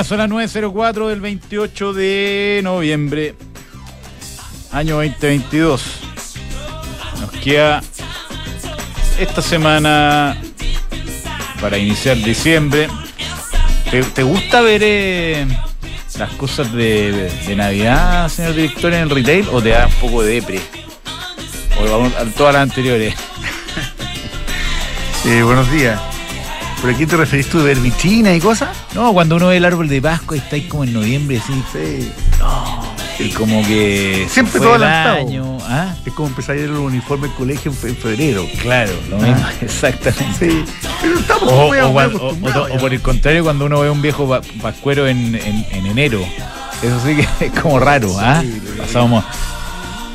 días, son las 9.04 del 28 de noviembre, año 2022. Nos queda esta semana para iniciar diciembre. ¿Te, gusta ver eh, las cosas de Navidad, señor director, en el retail o te da un poco de depre? O vamos a todas las anteriores. Eh, buenos días. ¿Por aquí te referís tú de ver vitrina y cosas? No, cuando uno ve el árbol de Pascua y está ahí como en noviembre, así, Sí. y como que. Siempre todo el adelantado. año, ¿ah? Es como empezar a ir el uniforme del colegio en, fe- en febrero. Claro, lo Ah. mismo, exactamente. Sí. Pero estamos O, muy, o o- por el contrario, cuando uno ve un viejo pa- pascuero en, en- en enero. Eso sí que es como raro, ¿ah? Sí, Pasamos.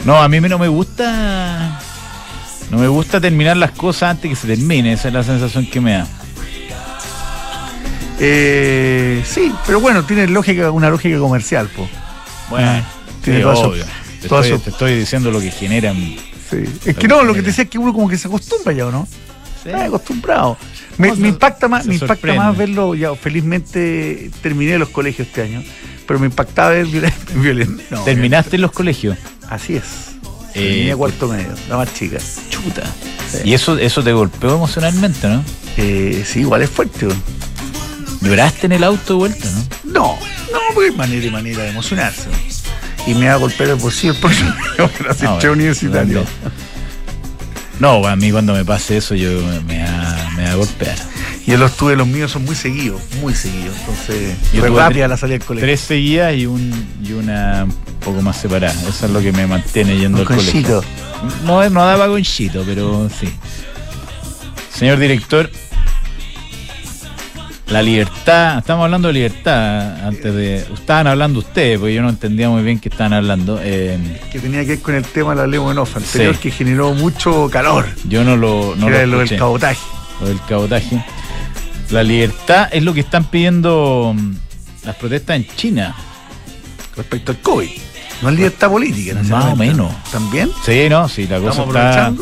No, a mí no me gusta. No me gusta terminar las cosas antes que se termine. Esa es la sensación que me da. Eh, sí, pero bueno, tiene lógica, una lógica comercial, po. Bueno, Ah, tiene sí, su-. Te estoy, su- te estoy diciendo lo que generan. Sí. Es que no, lo que te decía es que uno como que se acostumbra ya, ¿o no? Está acostumbrado. Me, No, me se- impacta más, me impacta sorprende. más verlo, ya felizmente terminé los colegios este año, pero me impactaba ver violencia. No, ¿Terminaste en los colegios? Así es. Eh, cuarto medio, la más chica. Chuta. Sí. Y eso, eso te golpeó emocionalmente, ¿no? Eh, sí, igual es fuerte. ¿no? Lloraste en el auto de vuelta, ¿no? No, no, porque hay manera y manera de emocionarse. Y me va a golpear el bolsillo el próximo para hacer No, universitario. No, a mí cuando me pase eso yo me, da, me a golpear. Y los tuve, los míos son muy seguidos, muy seguidos. Entonces, Yo fue rápida la salida del colegio. Tres seguidas y, un, y una un poco más separada. Eso es lo que me mantiene yendo Un al colegio. No, no daba conchito, pero sí. Señor director, la libertad, estamos hablando de libertad antes de. Estaban hablando ustedes, porque yo no entendía muy bien qué estaban hablando. Eh, que tenía que ver con el tema de la ley Off anterior Sí. que generó mucho calor. yo no lo, no que lo era lo del cabotaje. lo del cabotaje. La libertad es lo que están pidiendo mm, las protestas en China. respecto al COVID. No es libertad política, Más necesariamente. o menos. ¿También? Sí, no, sí, la cosa Estamos está.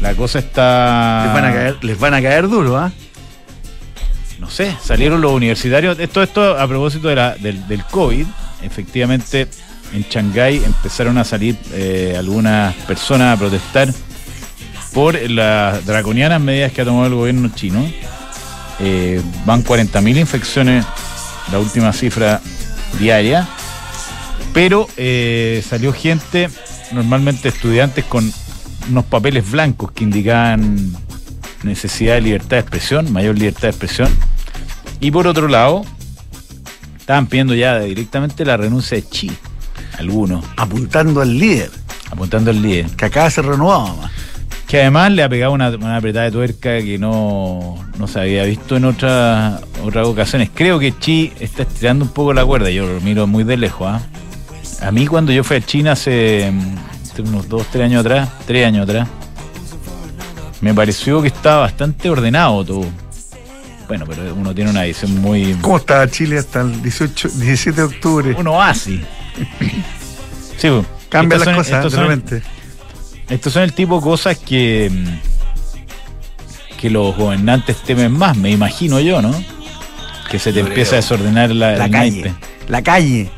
La cosa está. Les van a caer, les van a caer duro, ¿ah? No salieron los universitarios. Esto, esto a propósito del COVID. Efectivamente, en Shanghái empezaron a salir eh, algunas personas a protestar por las draconianas medidas que ha tomado el gobierno chino. Eh, van 40.000 infecciones, la última cifra diaria. Pero eh, salió gente, normalmente estudiantes con unos papeles blancos que indicaban necesidad de libertad de expresión, mayor libertad de expresión. Y por otro lado, estaban pidiendo ya directamente la renuncia de Xi, algunos, Apuntando al líder, apuntando al líder. que acaba de ser renovado más. Que además le ha pegado una, una apretada de tuerca que no, no se había visto en otras otras ocasiones. Creo que Chi está estirando un poco la cuerda, yo lo miro muy de lejos. ¿ah? A mí cuando yo fui a China hace, mm, hace unos dos, tres años atrás, tres años atrás, me pareció que estaba bastante ordenado todo. Bueno, pero uno tiene una visión muy... ¿Cómo estaba Chile hasta el 18, 17 de octubre? Un oasis. Sí, pues, Cambian estas las son- cosas estos de son-. Estos son el tipo de cosas que, mm, que los gobernantes temen más, me imagino yo, ¿no? Que se te Yo empieza creo. a desordenar la, La calle. naipe. La calle.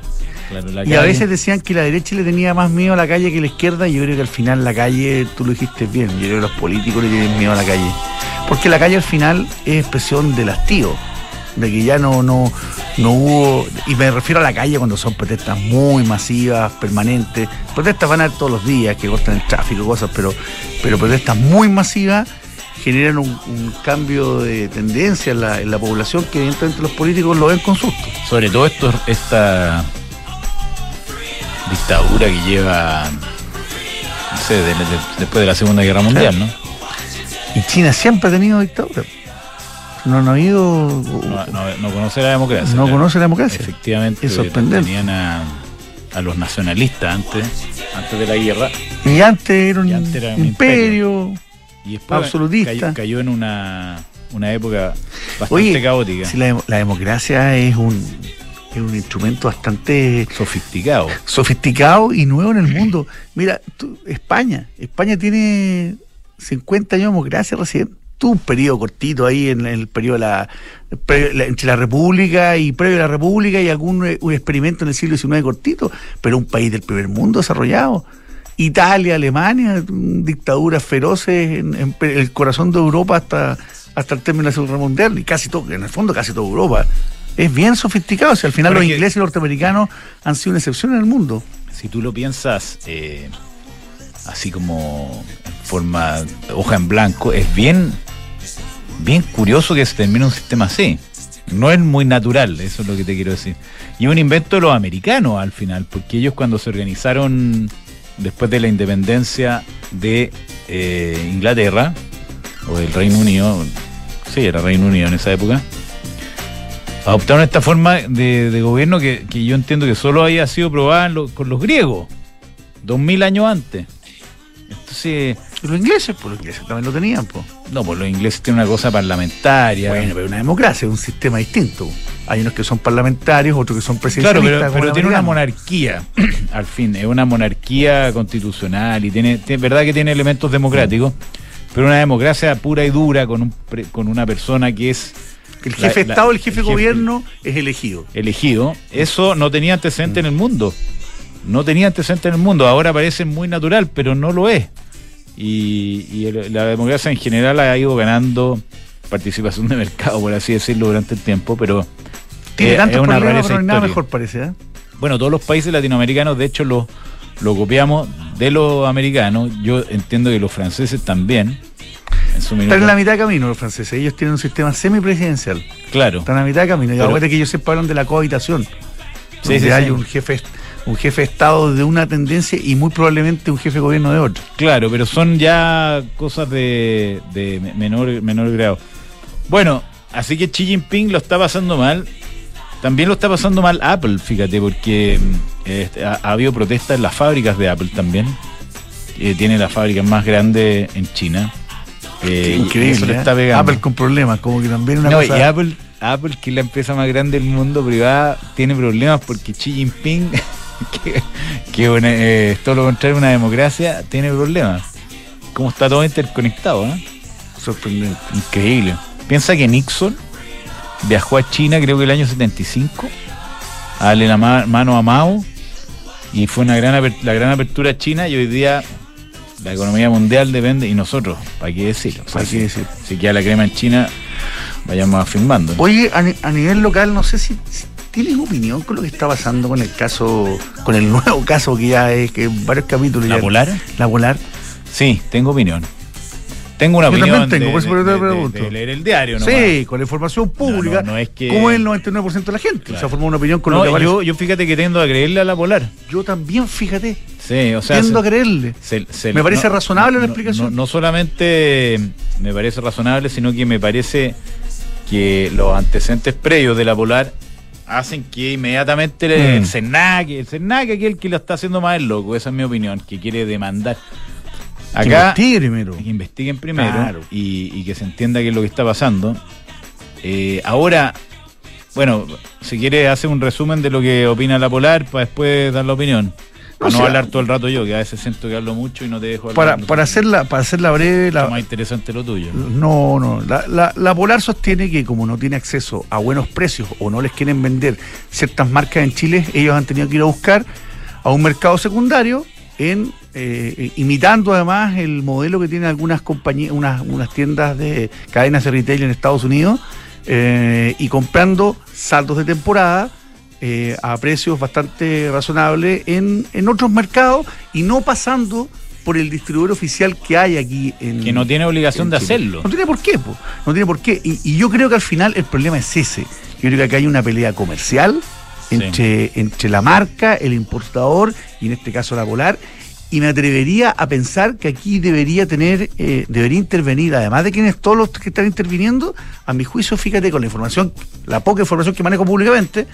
Claro, la Y a veces decían que la derecha le tenía más miedo a la calle que la izquierda. Y yo creo que al final la calle, tú lo dijiste bien, yo creo que los políticos le tienen miedo a la calle. Porque la calle al final es expresión del hastío. De que ya no, no, no hubo. Y me refiero a la calle cuando son protestas muy masivas, permanentes. Protestas van a haber todos los días, que cortan el tráfico, cosas, pero, pero protestas muy masivas generan un, un cambio de tendencia en la, en la población que evidentemente los políticos lo ven con susto. Sobre todo esto, esta dictadura que lleva, no sé, de- de- después de la Segunda Guerra Mundial, ¿no? Y China siempre ha tenido dictadura. No, no ha habido. No, no- no conoce la democracia. no claro. conoce la democracia. Efectivamente, Es sorprendente. tenían a, a los nacionalistas antes, antes de la guerra. Y antes era un Y antes era un imperio. Y después Absolutista. Cayó, cayó en una, una época bastante Oye, caótica, si la, la democracia es un, es un instrumento bastante sofisticado. sofisticado y nuevo en el mundo. Mira, tú- España. España tiene 50 años de democracia recién. tuvo un periodo cortito ahí en el periodo de la, entre la República y previo a la República y algún un experimento en el siglo XIX cortito, pero un país del primer mundo desarrollado. Italia, Alemania, dictaduras feroces en, el corazón de Europa hasta, hasta el término de la Segunda Guerra Mundial, y casi todo, en el fondo casi toda Europa. Es bien sofisticado, o sea, al final los ingleses y los norteamericanos han sido una excepción en el mundo. Si tú lo piensas eh, así como forma hoja en blanco, es bien, bien curioso que se termine un sistema así. No es muy natural, eso es lo que te quiero decir. Y un invento de los americanos al final, porque ellos cuando se organizaron después de la independencia de eh, Inglaterra, o del Reino Unido, sí, era Reino Unido en esa época, adoptaron esta forma de, gobierno que, yo entiendo que solo había sido probada con los griegos, dos mil años antes. Entonces. Los ingleses, pues los ingleses también lo tenían, pues. No, pues los ingleses tienen una cosa parlamentaria. Bueno, pero una democracia, es un sistema distinto. Hay unos que son parlamentarios, otros que son presidenciales. Claro, pero, tiene una monarquía, al fin, es una monarquía constitucional y tiene, verdad que tiene elementos democráticos, pero una democracia pura y dura con, un, con una persona que es el jefe de Estado, el jefe de gobierno es elegido. Elegido. Eso no tenía antecedente en el mundo. No tenía antecedente en el mundo. Ahora parece muy natural, pero no lo es. Y, la democracia en general ha ido ganando participación de mercado, por así decirlo, durante el tiempo, pero es, una rareza nada mejor parece, ¿eh? Bueno, todos los países latinoamericanos, de hecho, lo, lo copiamos de los americanos. Yo entiendo que los franceses también. Están en la mitad de camino los franceses. Ellos tienen un sistema semipresidencial. Claro. Están a mitad de camino. Y ahora que ellos siempre hablan de la cohabitación. Sí, sí, hay un jefe un jefe de Estado de una tendencia y muy probablemente un jefe de gobierno de otra. Claro, pero son ya cosas de, menor, menor grado. Bueno, así que Xi Jinping lo está pasando mal. También lo está pasando mal Apple, fíjate, porque este, ha, habido protestas en las fábricas de Apple también. Eh, tiene la fábrica más grande en China. Eh, Increíble. ¿eh? Apple con problemas, como que también una no, y Apple, Apple, que es la empresa más grande del mundo privada, tiene problemas porque Xi Jinping, que, que es todo lo contrario una democracia, tiene problemas. Como está todo interconectado, ¿eh? Sorprendente. Increíble. Piensa que Nixon viajó a China, creo que el año 75, a darle la mano a Mao, y fue una gran la gran apertura china, y hoy día la economía mundial depende, y nosotros, ¿para qué decirlo? ¿Para qué decir? Si queda la crema en China, vayamos afirmando. Oye, a, nivel local, no sé si, tienes opinión con lo que está pasando con el caso, con el nuevo caso que ya es que varios capítulos. ¿La Polar? La Polar. Sí, tengo opinión. Tengo una opinión tengo, de, leer el diario. Sí, con la información pública. No, es que... Como el 99% de la gente. O sea, forma una opinión con lo que yo, yo fíjate que tiendo a creerle a la Polar. Yo también, fíjate. Sí, o sea. Tiendo a creerle. me parece razonable la explicación. No, solamente me parece razonable, sino que me parece que los antecedentes previos de la Polar hacen que inmediatamente el CERNAC, el CERNAC aquí el que lo está haciendo más el loco, esa es mi opinión, que quiere demandar. Acá, que investiguen primero. Que investiguen primero y, que se entienda qué es lo que está pasando. Eh, ahora, bueno, si quiere hacer un resumen de lo que opina la Polar para después dar la opinión. Para no hablar todo el rato yo, que a veces siento que hablo mucho y no te dejo hablar. Para, para, hacerla, para hacerla breve. La, más interesante lo tuyo. No, no. La, la, Polar sostiene que como no tiene acceso a buenos precios o no les quieren vender ciertas marcas en Chile, ellos han tenido que ir a buscar a un mercado secundario en eh, imitando además el modelo que tienen algunas compañías, unas, unas tiendas de cadenas de retail en Estados Unidos eh, y comprando saldos de temporada eh, a precios bastante razonables en, en otros mercados y no pasando por el distribuidor oficial que hay aquí en que no tiene obligación de hacerlo. No tiene por qué no tiene por qué. Y, yo creo que al final el problema es ese. Yo creo que acá hay una pelea comercial entre, entre la marca, el importador y en este caso la Polar. Y me atrevería a pensar que aquí debería tener, eh, debería intervenir, además de quienes todos los que están interviniendo, a mi juicio, fíjate, con la información, la poca información que manejo públicamente,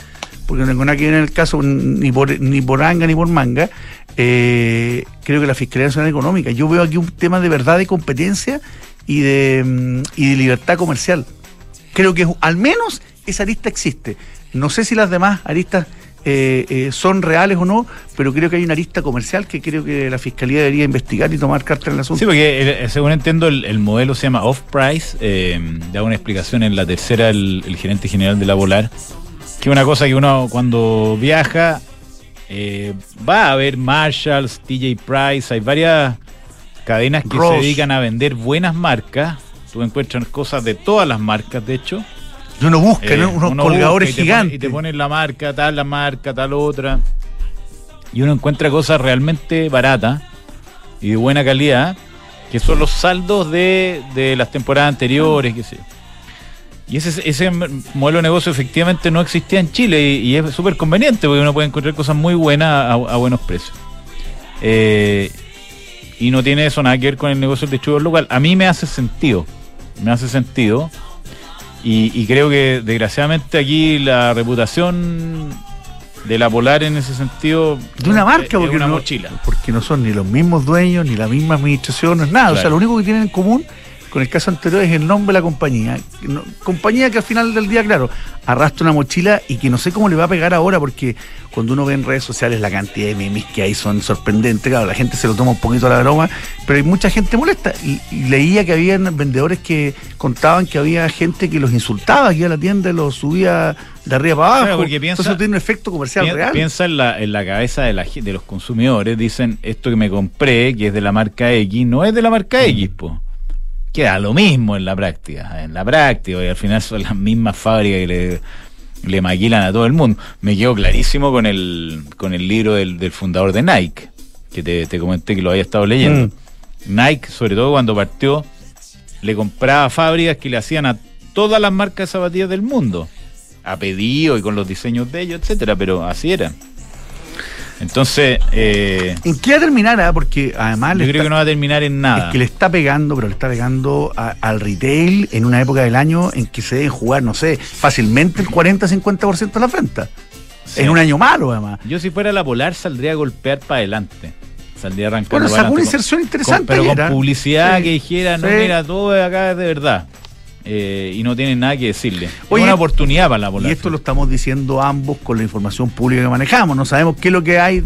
porque no tengo nada que ver en el caso ni por, ni por anga ni por manga, eh, creo que la Fiscalía Nacional Económica, yo veo aquí un tema de verdad de competencia y de, mm, y de libertad comercial. Creo que al menos esa arista existe. No sé si las demás aristas eh, eh, son reales o no, pero creo que hay una arista comercial que creo que la Fiscalía debería investigar y tomar carta en el asunto. Sí, porque según entiendo el, modelo se llama Off-Price, da una explicación en la tercera el, el gerente general de la Volar, que una cosa que uno cuando viaja va a ver Marshalls, TJ Price, hay varias cadenas que se dedican a vender buenas marcas. Tú encuentras cosas de todas las marcas, de hecho. Uno busca, eh, Unos colgadores gigantes. y te ponen la marca, tal, la marca, tal otra. Y uno encuentra cosas realmente baratas y de buena calidad, que son los saldos de, las temporadas anteriores, qué sé Y ese, ese modelo de negocio efectivamente no existía en Chile y, es súper conveniente porque uno puede encontrar cosas muy buenas a, buenos precios. Eh, y no tiene eso nada que ver con el negocio del distribuidor local. A mí me hace sentido, me hace sentido. Y, creo que desgraciadamente aquí la reputación de la Polar en ese sentido de una marca porque una no, mochila. porque no son ni los mismos dueños ni la misma administración no es nada. O sea lo único que tienen en común con el caso anterior es el nombre de la compañía. compañía que al final del día, claro, arrastra una mochila y que no sé cómo le va a pegar ahora, porque cuando uno ve en redes sociales la cantidad de memes que hay son sorprendentes. Claro, la gente se lo toma un poquito a la broma, pero hay mucha gente molesta. Y, leía que habían vendedores que contaban que había gente que los insultaba aquí a la tienda y los subía de arriba para abajo. porque piensa, Entonces tiene un efecto comercial real. Piensa en la, en la cabeza de, la, de los consumidores, dicen, esto que me compré, que es de la marca X, no es de la marca X, po queda lo mismo en la práctica. En la práctica, y al final son las mismas fábricas que le, le maquilan a todo el mundo. Me quedó clarísimo con el, con el libro del, fundador de Nike, que te, comenté que lo había estado leyendo. Mm. Nike, sobre todo cuando partió, le compraba fábricas que le hacían a todas las marcas de zapatillas del mundo. A pedido y con los diseños de ellos, etcétera, pero así era. Entonces. Eh, ¿En qué va a terminar? Ah? Porque además. Yo creo que no va a terminar en nada. Es que le está pegando, pero le está pegando al retail en una época del año en que se deben jugar, no sé, fácilmente el 40-50% de la venta. En un año malo, además. Yo, si fuera la polar, saldría a golpear para adelante. Saldría arrancando. Bueno, sacó una inserción interesante. pero con publicidad que dijera, no, mira, todo acá es de verdad. Eh, y no tienen nada que decirle. es una oportunidad para la población. Y esto lo estamos diciendo ambos con la información pública que manejamos. No sabemos qué es lo que hay,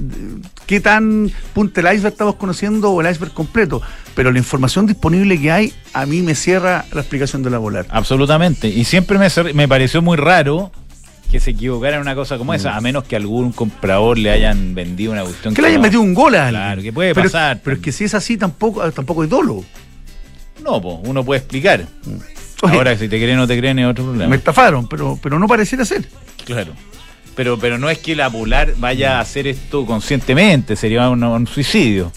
qué tan punta el iceberg estamos conociendo o el iceberg completo. Pero la información disponible que hay, a mí me cierra la explicación de la volar. Absolutamente. Y siempre me, me pareció muy raro que se equivocara en una cosa como esa, a menos que algún comprador le hayan vendido una cuestión. Que, le hayan metido un gol a Claro, que puede pasar. Pero es que si es así, tampoco, tampoco es dolo. No, uno puede explicar. Mm. Ahora, si te creen o no te creen es otro problema. Me estafaron, pero, pero no pareciera ser. Claro. Pero, pero no es que la Polar vaya a hacer esto conscientemente, sería un, suicidio.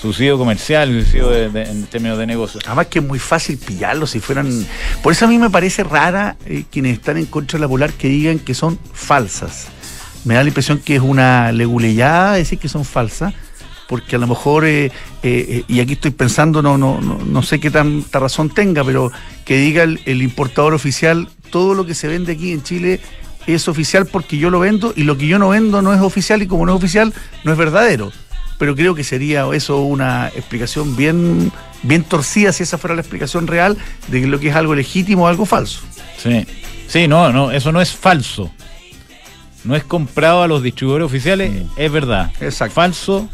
Suicidio comercial, suicidio en términos de negocio. Además que es muy fácil pillarlo si fueran... Por eso a mí me parece rara eh, quienes están en contra de la Polar que digan que son falsas. Me da la impresión que es una leguleyada decir que son falsas porque a lo mejor, eh, eh, eh, y aquí estoy pensando, no, no, no, no, sé qué tanta razón tenga, pero que diga el, importador oficial, todo lo que se vende aquí en Chile es oficial porque yo lo vendo y lo que yo no vendo no es oficial y como no es oficial no es verdadero. Pero creo que sería eso una explicación bien, bien torcida si esa fuera la explicación real de lo que es algo legítimo o algo falso. Sí, sí, no, no, eso no es falso. No es comprado a los distribuidores oficiales, mm. es verdad. Exacto. Falso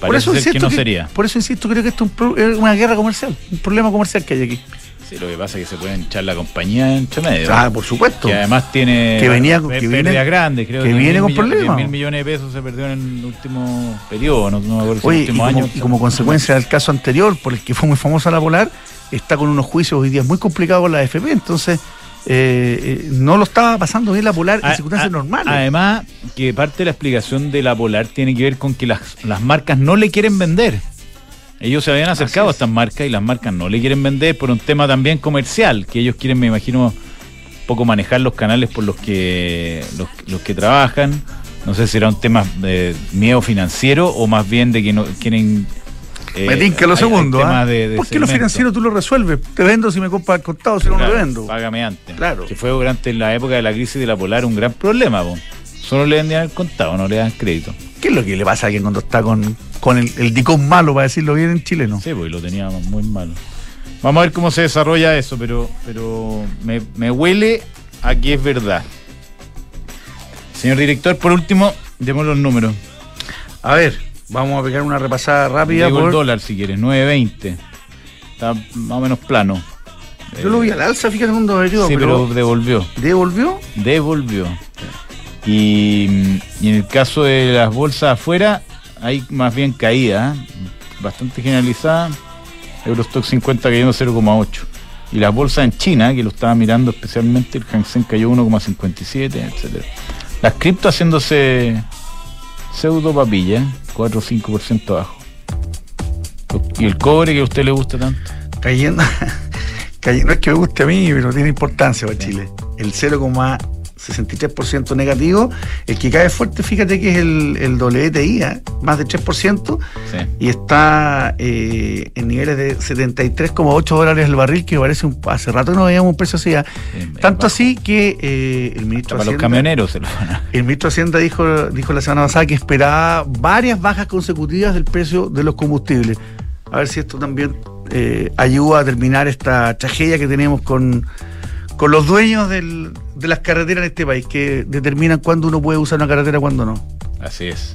por eso que no sería. Por eso insisto, creo que esto es una guerra comercial, un problema comercial que hay aquí. Sí, lo que pasa es que se pueden echar la compañía en medio. Ah, por supuesto. Que además tiene que venía, que pérdidas grandes, creo que, viene con problemas. mil millones de pesos se perdió en el último periodo, no, acuerdo si el último y como, Y como consecuencia del caso anterior, por el que fue muy famosa la Polar, está con unos juicios hoy día muy complicados con la AFP, entonces eh, eh, no lo estaba pasando bien la Polar en circunstancias normales. Además, que parte de la explicación de la Polar tiene que ver con que las, marcas no le quieren vender. Ellos se habían acercado a estas marcas y las marcas no le quieren vender por un tema también comercial, que ellos quieren, me imagino, poco manejar los canales por los que los, que trabajan. No sé si era un tema de miedo financiero o más bien de que no quieren me tinca lo segundo, ¿ah? Porque lo financiero tú lo resuelves. Te vendo si me compras contado, si no, lo vendo. Págame antes. Claro. Que fue durante la época de la crisis de la Polar un gran problema, Solo le vendían el contado, no le dan crédito. ¿Qué es lo que le pasa a alguien cuando está con, con el, el dicón malo, para decirlo bien en chileno? Sí, porque lo teníamos muy malo. Vamos a ver cómo se desarrolla eso, pero, pero me, me huele a que es verdad. Señor director, por último, demos los números. A ver, vamos a pegar una repasada rápida. Digo por- el dólar si quieres, 9.20. Está más o menos plano. Yo lo vi al alza, fíjate un periodo, Sí, pero, pero devolvió. devolvió. Devolvió. Y, y en el caso de las bolsas afuera, hay más bien caída, ¿eh? bastante generalizada. Eurostock 50 cayendo 0,8. Y las bolsas en China, que lo estaba mirando especialmente, el Hang Seng cayó 1,57, etcétera. Las cripto haciéndose pseudo papilla, 4 o 5% abajo. Y el cobre que a usted le gusta tanto. Cayendo. cay- no es que me guste a mí, pero tiene importancia para Chile. El 0,63% negativo. El que cae fuerte, fíjate que es el, el WTI, ¿eh? más de 3%. Sí. y está eh, en niveles de 73,8 dólares el barril, que parece un, hace rato no veíamos un precio así. ¿ah? Sí, Tanto bajo. así que eh, el ministro Para de los Hacienda, camioneros se lo van a. el ministro Hacienda dijo, dijo la semana pasada que esperaba varias bajas consecutivas del precio de los combustibles. A ver si esto también eh, ayuda a terminar esta tragedia que tenemos con, con los dueños del- de las carreteras en este país, que determinan cuándo uno puede usar una carretera y cuándo no. Así es.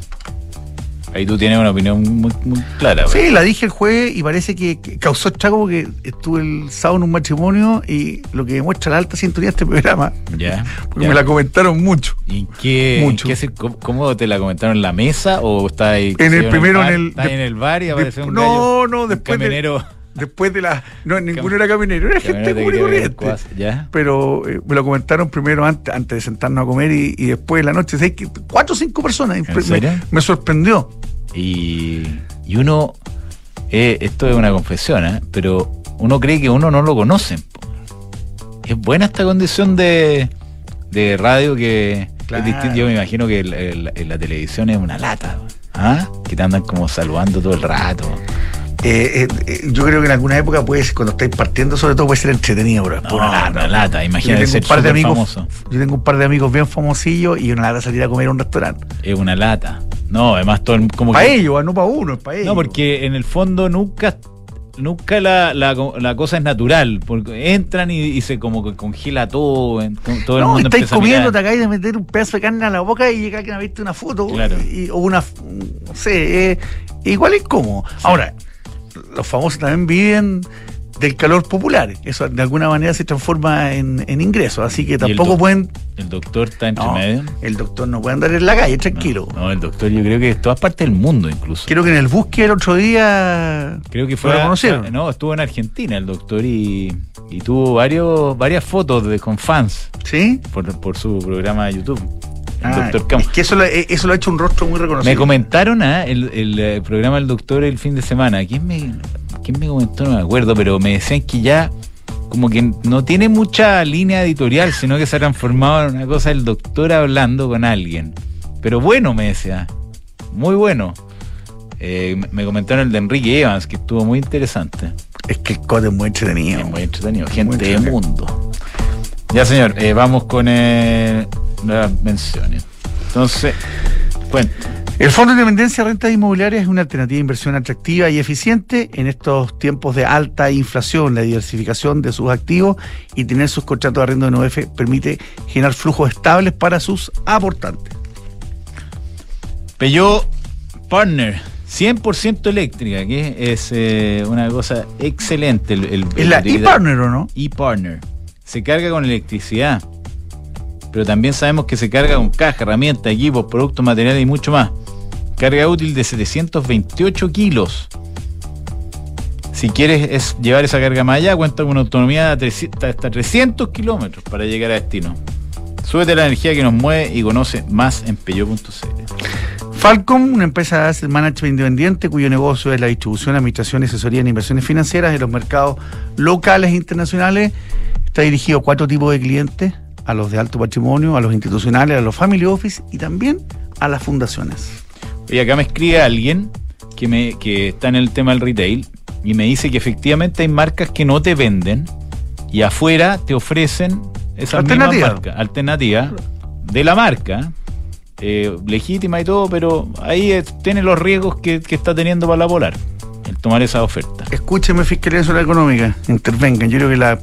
Ahí tú tienes una opinión muy, muy clara. Sí, la dije el jueves y parece que, que causó estrago porque estuve el sábado en un matrimonio y lo que demuestra la alta sintonía de este programa, Ya. porque ya. me la comentaron mucho. ¿Y qué, en qué cómo, te la comentaron en la mesa o está ahí? En el primero, bar, en el- está en el bar y de- apareció un no, gallo, no, un después de- camionero, Después de la. No, ninguno era caminero, era gente común y corriente. ¿Ya? Pero eh, me lo comentaron primero antes, antes de sentarnos a comer y, y después de la noche. ¿sabes qué? Cuatro o cinco personas. ¿En Me- sorprendió. Y, y uno, eh, esto es una confesión, ¿eh? pero uno cree que uno no lo conoce. po. Es buena esta condición de, de radio que Claro. es distinto. Yo me imagino que el- el- en la televisión es una lata. ¿ah? Que te andan como saludando todo el rato. Eh, eh, eh, yo creo que en alguna época, puede ser, cuando estáis partiendo, sobre todo, puede ser entretenido, es No, una lata. una lata, imagínate ser un par de amigos, famoso. yo tengo un par de amigos bien famosillos y una lata salir a comer a un restaurante. Es una lata. No, además todo el- como Para que- ellos, ah, no para uno, es para ellos. No, porque en el fondo nunca nunca la, la, la cosa es natural, porque entran y, y se como que congela todo, en- todo el no, mundo estáis comiendo, te acabáis de meter un pedazo de carne a la boca y llega alguien a verte una foto Claro. y- o una, no sé, eh, igual es como. Ahora, los famosos también viven del calor popular, eso de alguna manera se transforma en, en ingresos, así que tampoco pueden, El doctor está entre no, medio. el doctor no puede andar en la calle, tranquilo. No, no, el doctor yo creo que de todas partes del mundo incluso. Creo que en el búsqueda el otro día Creo que fue lo a- reconocieron. no, estuvo en Argentina el doctor y, y tuvo varios varias fotos de con fans ¿Sí? por, por su programa de YouTube. El Ah, doctor es que eso lo, eh, eso lo ha hecho un rostro muy reconocido. Me comentaron ah, el, el, eh, programa del doctor el fin de semana. ¿Quién me, ¿Quién me comentó? No me acuerdo, pero me decían que ya como que no tiene mucha línea editorial, sino que se ha transformado en una cosa del doctor hablando con alguien. Pero bueno, me decía. Muy bueno. Eh, me- me comentaron el de Enrique Evans, que estuvo muy interesante. Es que el code es muy entretenido. Es muy entretenido. Gente de entretenido. mundo. Ya, señor, eh, vamos con eh, las menciones. Entonces, cuenta. El Fondo de Independencia de Rentas Inmobiliarias es una alternativa de inversión atractiva y eficiente en estos tiempos de alta inflación. La diversificación de sus activos y tener sus contratos de arriendo de NOF permite generar flujos estables para sus aportantes. Peugeot Partner, 100% eléctrica, que es eh, una cosa excelente. El, el- ¿Es la e-partner o no? e-Partner. Se carga con electricidad, pero también sabemos que se carga con caja, herramientas, equipos, productos, materiales y mucho más. Carga útil de 728 kilos. Si quieres es llevar esa carga más allá, cuenta con una autonomía de 300 hasta 300 kilómetros para llegar a destino. Súbete la energía que nos mueve y conoce más en peyo.cl. Falcom, una empresa de asset management independiente cuyo negocio es la distribución, administración y asesoría en inversiones financieras en los mercados locales e internacionales, está dirigido a cuatro tipos de clientes, a los de alto patrimonio, a los institucionales, a los family office y también a las fundaciones. Y acá me escribe alguien que, me, que está en el tema del retail y me dice que efectivamente hay marcas que no te venden y afuera te ofrecen esa Alternativa. marca, alternativa de la marca, eh, legítima y todo, pero ahí tiene los riesgos que, que está teniendo para la polar. Tomar esa oferta. Escúcheme, Fiscalía Nacional Económica, intervengan. Yo creo que la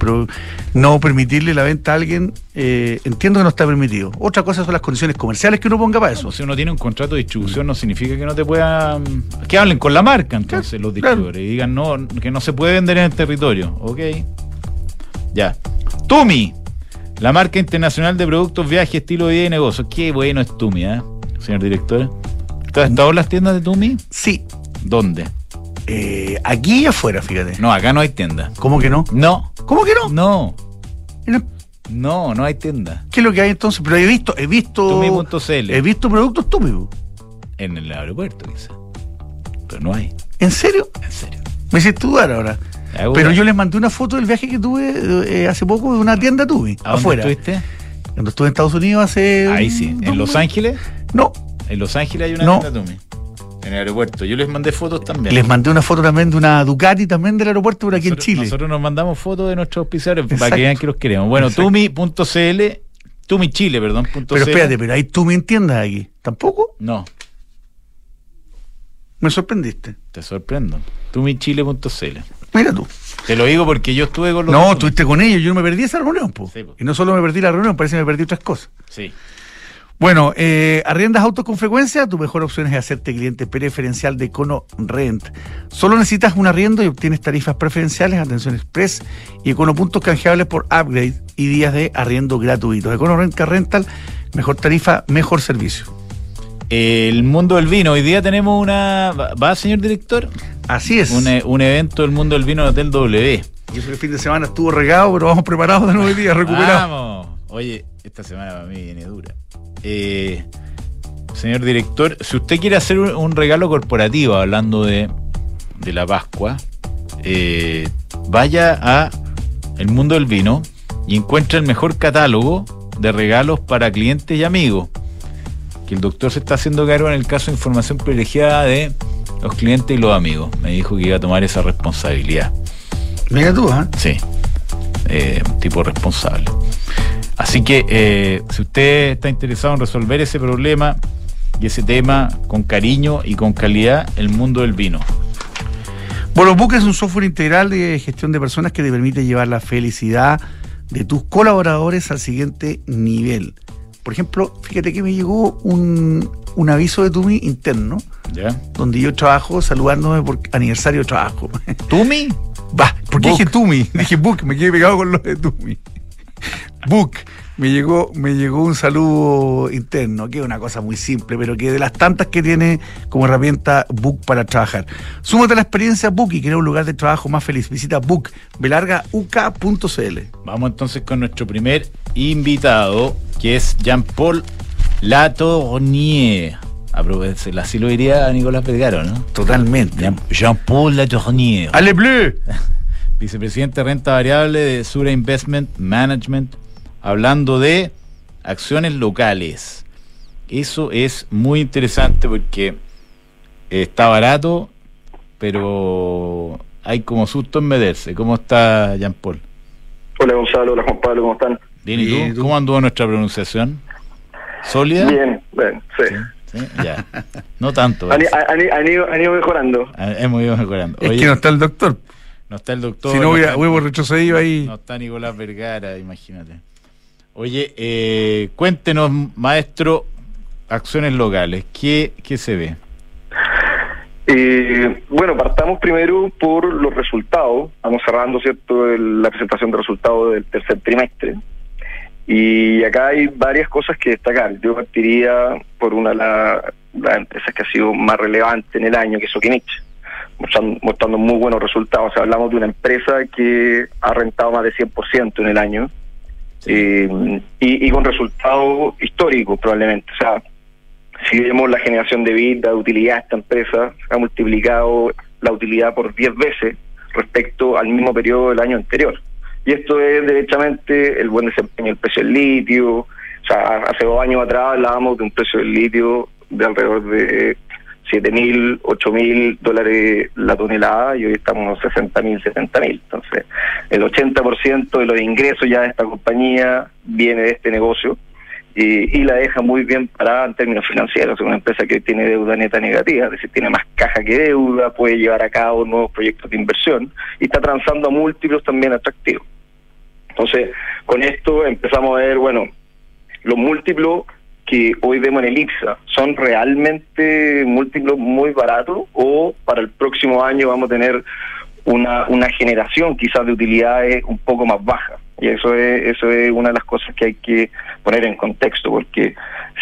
no permitirle la venta a alguien, eh, entiendo que no está permitido. Otra cosa son las condiciones comerciales que uno ponga para eso. si uno tiene un contrato de distribución, no significa que no te puedan. que hablen con la marca, entonces, los distribuidores, y digan no, que no se puede vender en el territorio. Ok. Ya. Tumi, la marca internacional de productos, viaje, estilo de vida y negocios. Qué bueno es Tumi, ¿eh? Señor director. ¿Has estado en las tiendas de Tumi? Sí. ¿Dónde? Eh, aquí y afuera, fíjate. No, acá no hay tienda. ¿Cómo que no? No. ¿Cómo que no? No. No, no hay tienda. ¿Qué es lo que hay entonces? Pero he visto, he visto. Tumi.cl. He visto productos Tumi. En el aeropuerto, quizá. Pero no hay. ¿En serio? En serio. Me hiciste dudar ahora. Pero yo les mandé una foto del viaje que tuve eh, hace poco de una tienda Tumi. ¿A afuera. estuviste? Cuando estuve en Estados Unidos hace. Ahí sí. ¿En Los Ángeles? No. En Los Ángeles hay una tienda Tumi. En el aeropuerto. Yo les mandé fotos también. Les mandé una foto también de una Ducati también del aeropuerto por aquí en Chile. Nosotros nos mandamos fotos de nuestros auspiciadores para que vean que los queremos. Bueno, tumi.cl, Tumi Chile, perdón. Pero espérate, pero hay Tumi en tiendas aquí. ¿Tampoco? No. Me sorprendiste. Te sorprendo. Tumichile.cl. Mira tú. Te lo digo porque yo estuve con los. No, estuviste con ellos. Yo no me perdí esa reunión, po. Y no solo me perdí la reunión, parece que me perdí otras cosas. Sí. Bueno, eh, ¿arriendas autos con frecuencia? Tu mejor opción es hacerte cliente preferencial de Econo Rent. Solo necesitas un arriendo y obtienes tarifas preferenciales, atención express y Econo puntos canjeables por upgrade y días de arriendo gratuitos. Econo Rent Car Rental, mejor tarifa, mejor servicio. El mundo del vino. Hoy día tenemos una. ¿Va, señor director? Así es. Un, e, un evento del mundo del vino en Hotel W. Y eso el fin de semana estuvo regado, pero vamos preparados de nuevo día, recuperados. Vamos. Oye, esta semana para mí viene dura. Eh, señor director, si usted quiere hacer un, regalo corporativo hablando de, la Pascua, eh, vaya a el mundo del vino y encuentre el mejor catálogo de regalos para clientes y amigos. Que el doctor se está haciendo cargo en el caso de información privilegiada de los clientes y los amigos. Me dijo que iba a tomar esa responsabilidad. Mira tú, ¿eh? Sí, eh, un tipo responsable. Así que eh, si usted está interesado en resolver ese problema y ese tema con cariño y con calidad, el mundo del vino. Bueno, Book es un software integral de gestión de personas que te permite llevar la felicidad de tus colaboradores al siguiente nivel. Por ejemplo, fíjate que me llegó un, aviso de Tumi interno, donde yo trabajo saludándome por aniversario de trabajo. ¿Tumi? Va, ¿por qué dije Tumi? Dije Book, me quedé pegado con los de Tumi. Book. Me llegó, me llegó un saludo interno, que es una cosa muy simple, pero que de las tantas que tiene como herramienta Book para trabajar. Súmate a la experiencia Book y crea un lugar de trabajo más feliz. Visita book, belargauk.cl. Vamos entonces con nuestro primer invitado, que es Jean-Paul Latournier. Así lo diría Nicolás Vergaro, ¿no? Totalmente. Jean-Paul Latournier. ¡Ale bleu! vicepresidente de renta variable de Sura Investment Management, hablando de acciones locales. Eso es muy interesante porque está barato, pero hay como susto en meterse. ¿Cómo está Jean Paul? Hola Gonzalo, hola Juan Pablo, ¿cómo están? Bien, ¿y tú? ¿Cómo anduvo nuestra pronunciación? ¿Sólida? Bien, bien, sí. Ya. No tanto. Han, ido, mejorando. Hemos ido mejorando. es que no está el doctor. No está el doctor. Si no, huevo retrocedido ahí. No está Nicolás Vergara, imagínate. Oye, eh, cuéntenos, maestro, acciones locales. ¿Qué, qué se ve? Eh, bueno, partamos primero por los resultados. Estamos cerrando, ¿cierto?, la presentación de resultados del tercer trimestre. Y acá hay varias cosas que destacar. Yo partiría por una de las empresas que ha sido más relevante en el año, que es Soquinich mostrando, muy buenos resultados. O sea, hablamos de una empresa que ha rentado más de 100% en el año eh, y, con resultados históricos probablemente. O sea, si vemos la generación de vida, de utilidad de esta empresa, ha multiplicado la utilidad por 10 veces respecto al mismo periodo del año anterior. Y esto es derechamente el buen desempeño del precio del litio. O sea, hace dos años atrás hablábamos de un precio del litio de alrededor de 7 mil, 8 mil dólares la tonelada y hoy estamos en unos 60 mil, 70 mil. Entonces, el 80% de los ingresos ya de esta compañía viene de este negocio. y, la deja muy bien parada en términos financieros. Es una empresa que tiene deuda neta negativa, es decir, tiene más caja que deuda, puede llevar a cabo nuevos proyectos de inversión y está transando a múltiplos también atractivos. Entonces, con esto empezamos a ver, bueno, los múltiplos que hoy vemos en el IPSA, ¿son realmente múltiplos muy baratos o para el próximo año vamos a tener una, una generación quizás de utilidades un poco más baja? Y eso es, eso es una de las cosas que hay que poner en contexto, porque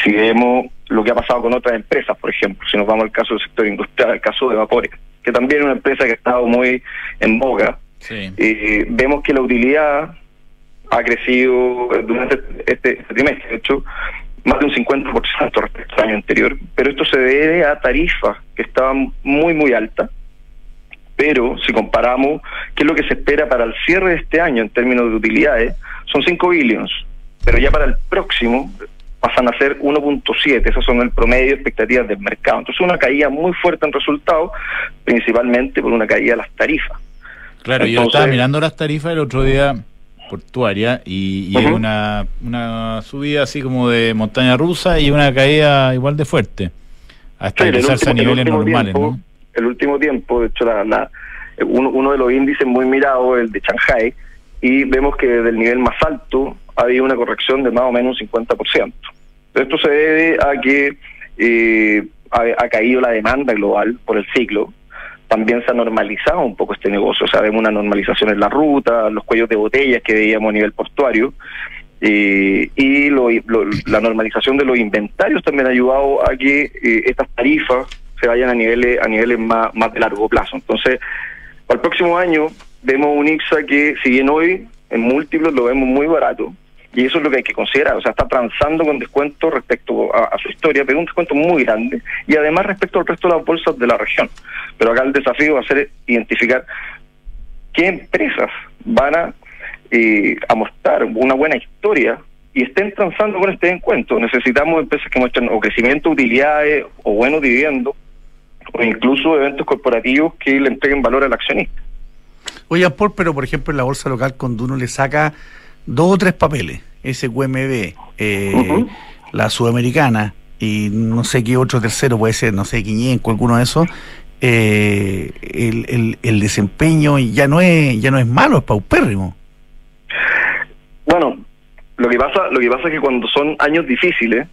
si vemos lo que ha pasado con otras empresas, por ejemplo, si nos vamos al caso del sector industrial, al caso de Vapores, que también es una empresa que ha estado muy en boga, eh, vemos que la utilidad ha crecido durante este, este trimestre, de hecho, más de un 50% respecto al año anterior, pero esto se debe a tarifas que estaban muy, muy altas pero si comparamos qué es lo que se espera para el cierre de este año en términos de utilidades, son 5 billones, pero ya para el próximo pasan a ser 1.7, esos son el promedio de expectativas del mercado. Entonces una caída muy fuerte en resultados, principalmente por una caída de las tarifas. Claro, yo estaba mirando las tarifas el otro día portuaria y, y una, una subida así como de montaña rusa y una caída igual de fuerte, hasta a niveles normales, ¿no? el último tiempo, de hecho, la, uno, de los índices muy mirados, el de Shanghai, y vemos que desde el nivel más alto ha habido una corrección de más o menos un 50%. Esto se debe a que eh, ha, caído la demanda global por el ciclo. También se ha normalizado un poco este negocio. O sea, vemos una normalización en la ruta, los cuellos de botellas que veíamos a nivel portuario. Eh, y la normalización de los inventarios también ha ayudado a que eh, estas tarifas se vayan a niveles a niveles más, más de largo plazo. Entonces, para el próximo año vemos un IPSA que, si bien hoy en múltiplos lo vemos muy barato, y eso es lo que hay que considerar, o sea, está transando con descuento respecto a, su historia, pero un descuento muy grande, y además respecto al resto de las bolsas de la región. Pero acá el desafío va a ser identificar qué empresas van a, eh, a mostrar una buena historia y estén transando con este encuentro. Necesitamos empresas que muestren o crecimiento, utilidades o buenos dividendos o incluso eventos corporativos que le entreguen valor al accionista. Oye, Paul, pero por ejemplo en la bolsa local cuando uno le saca dos o tres papeles, SQMB, eh, la sudamericana y no sé qué otro tercero puede ser, no sé, Quiñenco, alguno de esos, eh, el, el, el, desempeño ya no es ya no es malo, es paupérrimo. Bueno, lo que pasa lo que pasa es que cuando son años difíciles,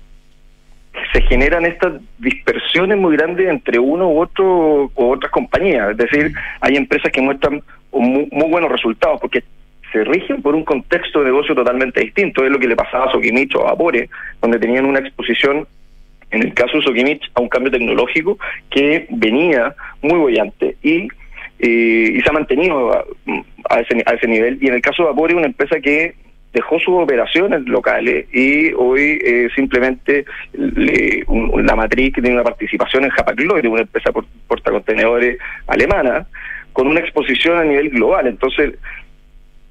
se generan estas dispersiones muy grandes entre uno u otro u otras compañías. Es decir, hay empresas que muestran muy, buenos resultados porque se rigen por un contexto de negocio totalmente distinto. Es lo que le pasaba a Sokimich o a Vapore, donde tenían una exposición, en el caso de Sokimich, a un cambio tecnológico que venía muy bollante y, y se ha mantenido a, ese, a ese nivel. Y en el caso de Vapore, una empresa que dejó sus operaciones locales y hoy eh, simplemente la matriz que tiene una participación en Hapag-Lloyd, una empresa por, portacontenedores alemana, con una exposición a nivel global. Entonces,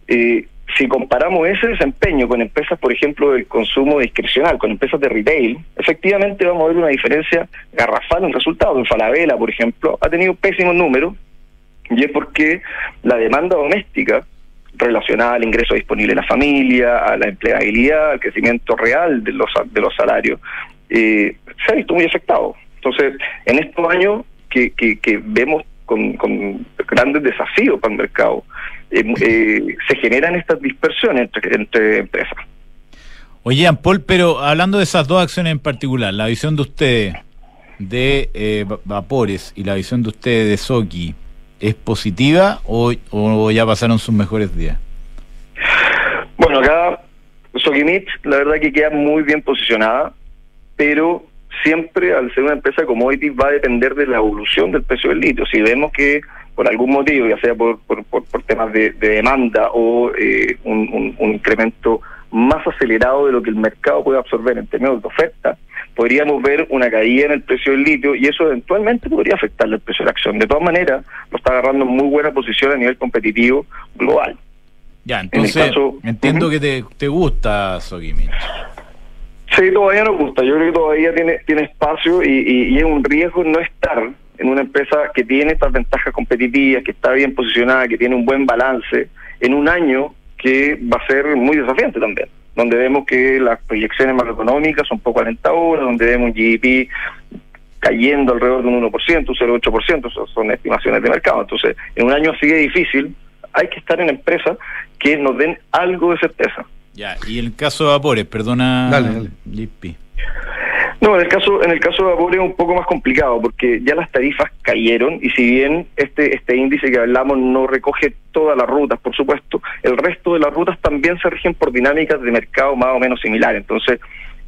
eh, si comparamos ese desempeño con empresas, por ejemplo, del consumo discrecional, con empresas de retail, efectivamente vamos a ver una diferencia garrafal en resultados. En Falabella, por ejemplo, ha tenido pésimos números y es porque la demanda doméstica relacionada al ingreso disponible de la familia, a la empleabilidad, al crecimiento real de los, de los salarios, eh, se ha visto muy afectado. Entonces, en estos años que, que, vemos con, grandes desafíos para el mercado, eh, eh, se generan estas dispersiones entre, entre empresas. Oye, Paul, pero hablando de esas dos acciones en particular, la visión de ustedes de Vapores y la visión de ustedes de Soki, es positiva o, ya pasaron sus mejores días? Bueno, acá Sokimich la verdad que queda muy bien posicionada, pero siempre al ser una empresa como commodity va a depender de la evolución del precio del litio. Si vemos que por algún motivo, ya sea por, por, por, temas de, demanda o eh, un, un incremento más acelerado de lo que el mercado puede absorber en términos de oferta, podríamos ver una caída en el precio del litio y eso eventualmente podría afectarle el precio de la acción. De todas maneras, lo está agarrando en muy buena posición a nivel competitivo global. Ya, entonces entiendo que te, te gusta Sogimich. Sí, todavía nos gusta. Yo creo que todavía tiene, tiene espacio y, y, es un riesgo no estar en una empresa que tiene estas ventajas competitivas, que está bien posicionada, que tiene un buen balance, en un año que va a ser muy desafiante también. donde vemos que las proyecciones macroeconómicas son poco alentadoras, donde vemos un GDP cayendo alrededor de un 1%, un 0,8%, eso son estimaciones de mercado. Entonces, en un año así de difícil, hay que estar en empresas que nos den algo de certeza. Ya, y el caso de Vapores, perdona, dale, dale. No, en el caso en el caso de Vapor es un poco más complicado porque ya las tarifas cayeron y si bien este este índice que hablamos no recoge todas las rutas, por supuesto, el resto de las rutas también se rigen por dinámicas de mercado más o menos similares. Entonces,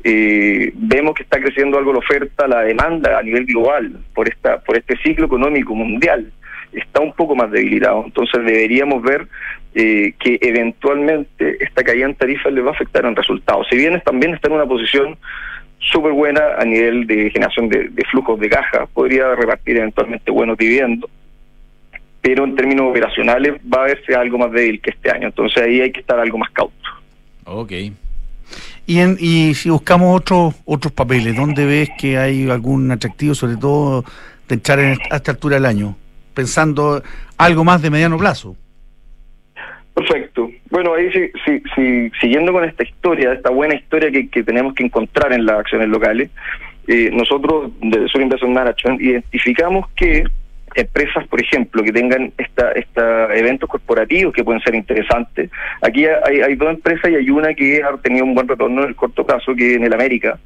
eh, vemos que está creciendo algo la oferta, la demanda a nivel global por esta por este ciclo económico mundial está un poco más debilitado. Entonces deberíamos ver eh, que eventualmente esta caída en tarifas le va a afectar en resultados. Si bien también está en una posición súper buena a nivel de generación de, flujos de caja, podría repartir eventualmente buenos dividendos, pero en términos operacionales va a verse algo más débil que este año, entonces ahí hay que estar algo más cauto. Ok. Y, en, y si buscamos otros otros papeles, ¿dónde ves que hay algún atractivo, sobre todo de echar en, a esta altura del año, pensando algo más de mediano plazo? Perfecto. Bueno, ahí sí, sí, sí, siguiendo con esta historia, esta buena historia que, tenemos que encontrar en las acciones locales, eh, nosotros de Sur Investment Management identificamos que empresas, por ejemplo, que tengan esta, esta eventos corporativos que pueden ser interesantes. Aquí hay, hay dos empresas y hay una que ha tenido un buen retorno en el corto plazo, que en el América,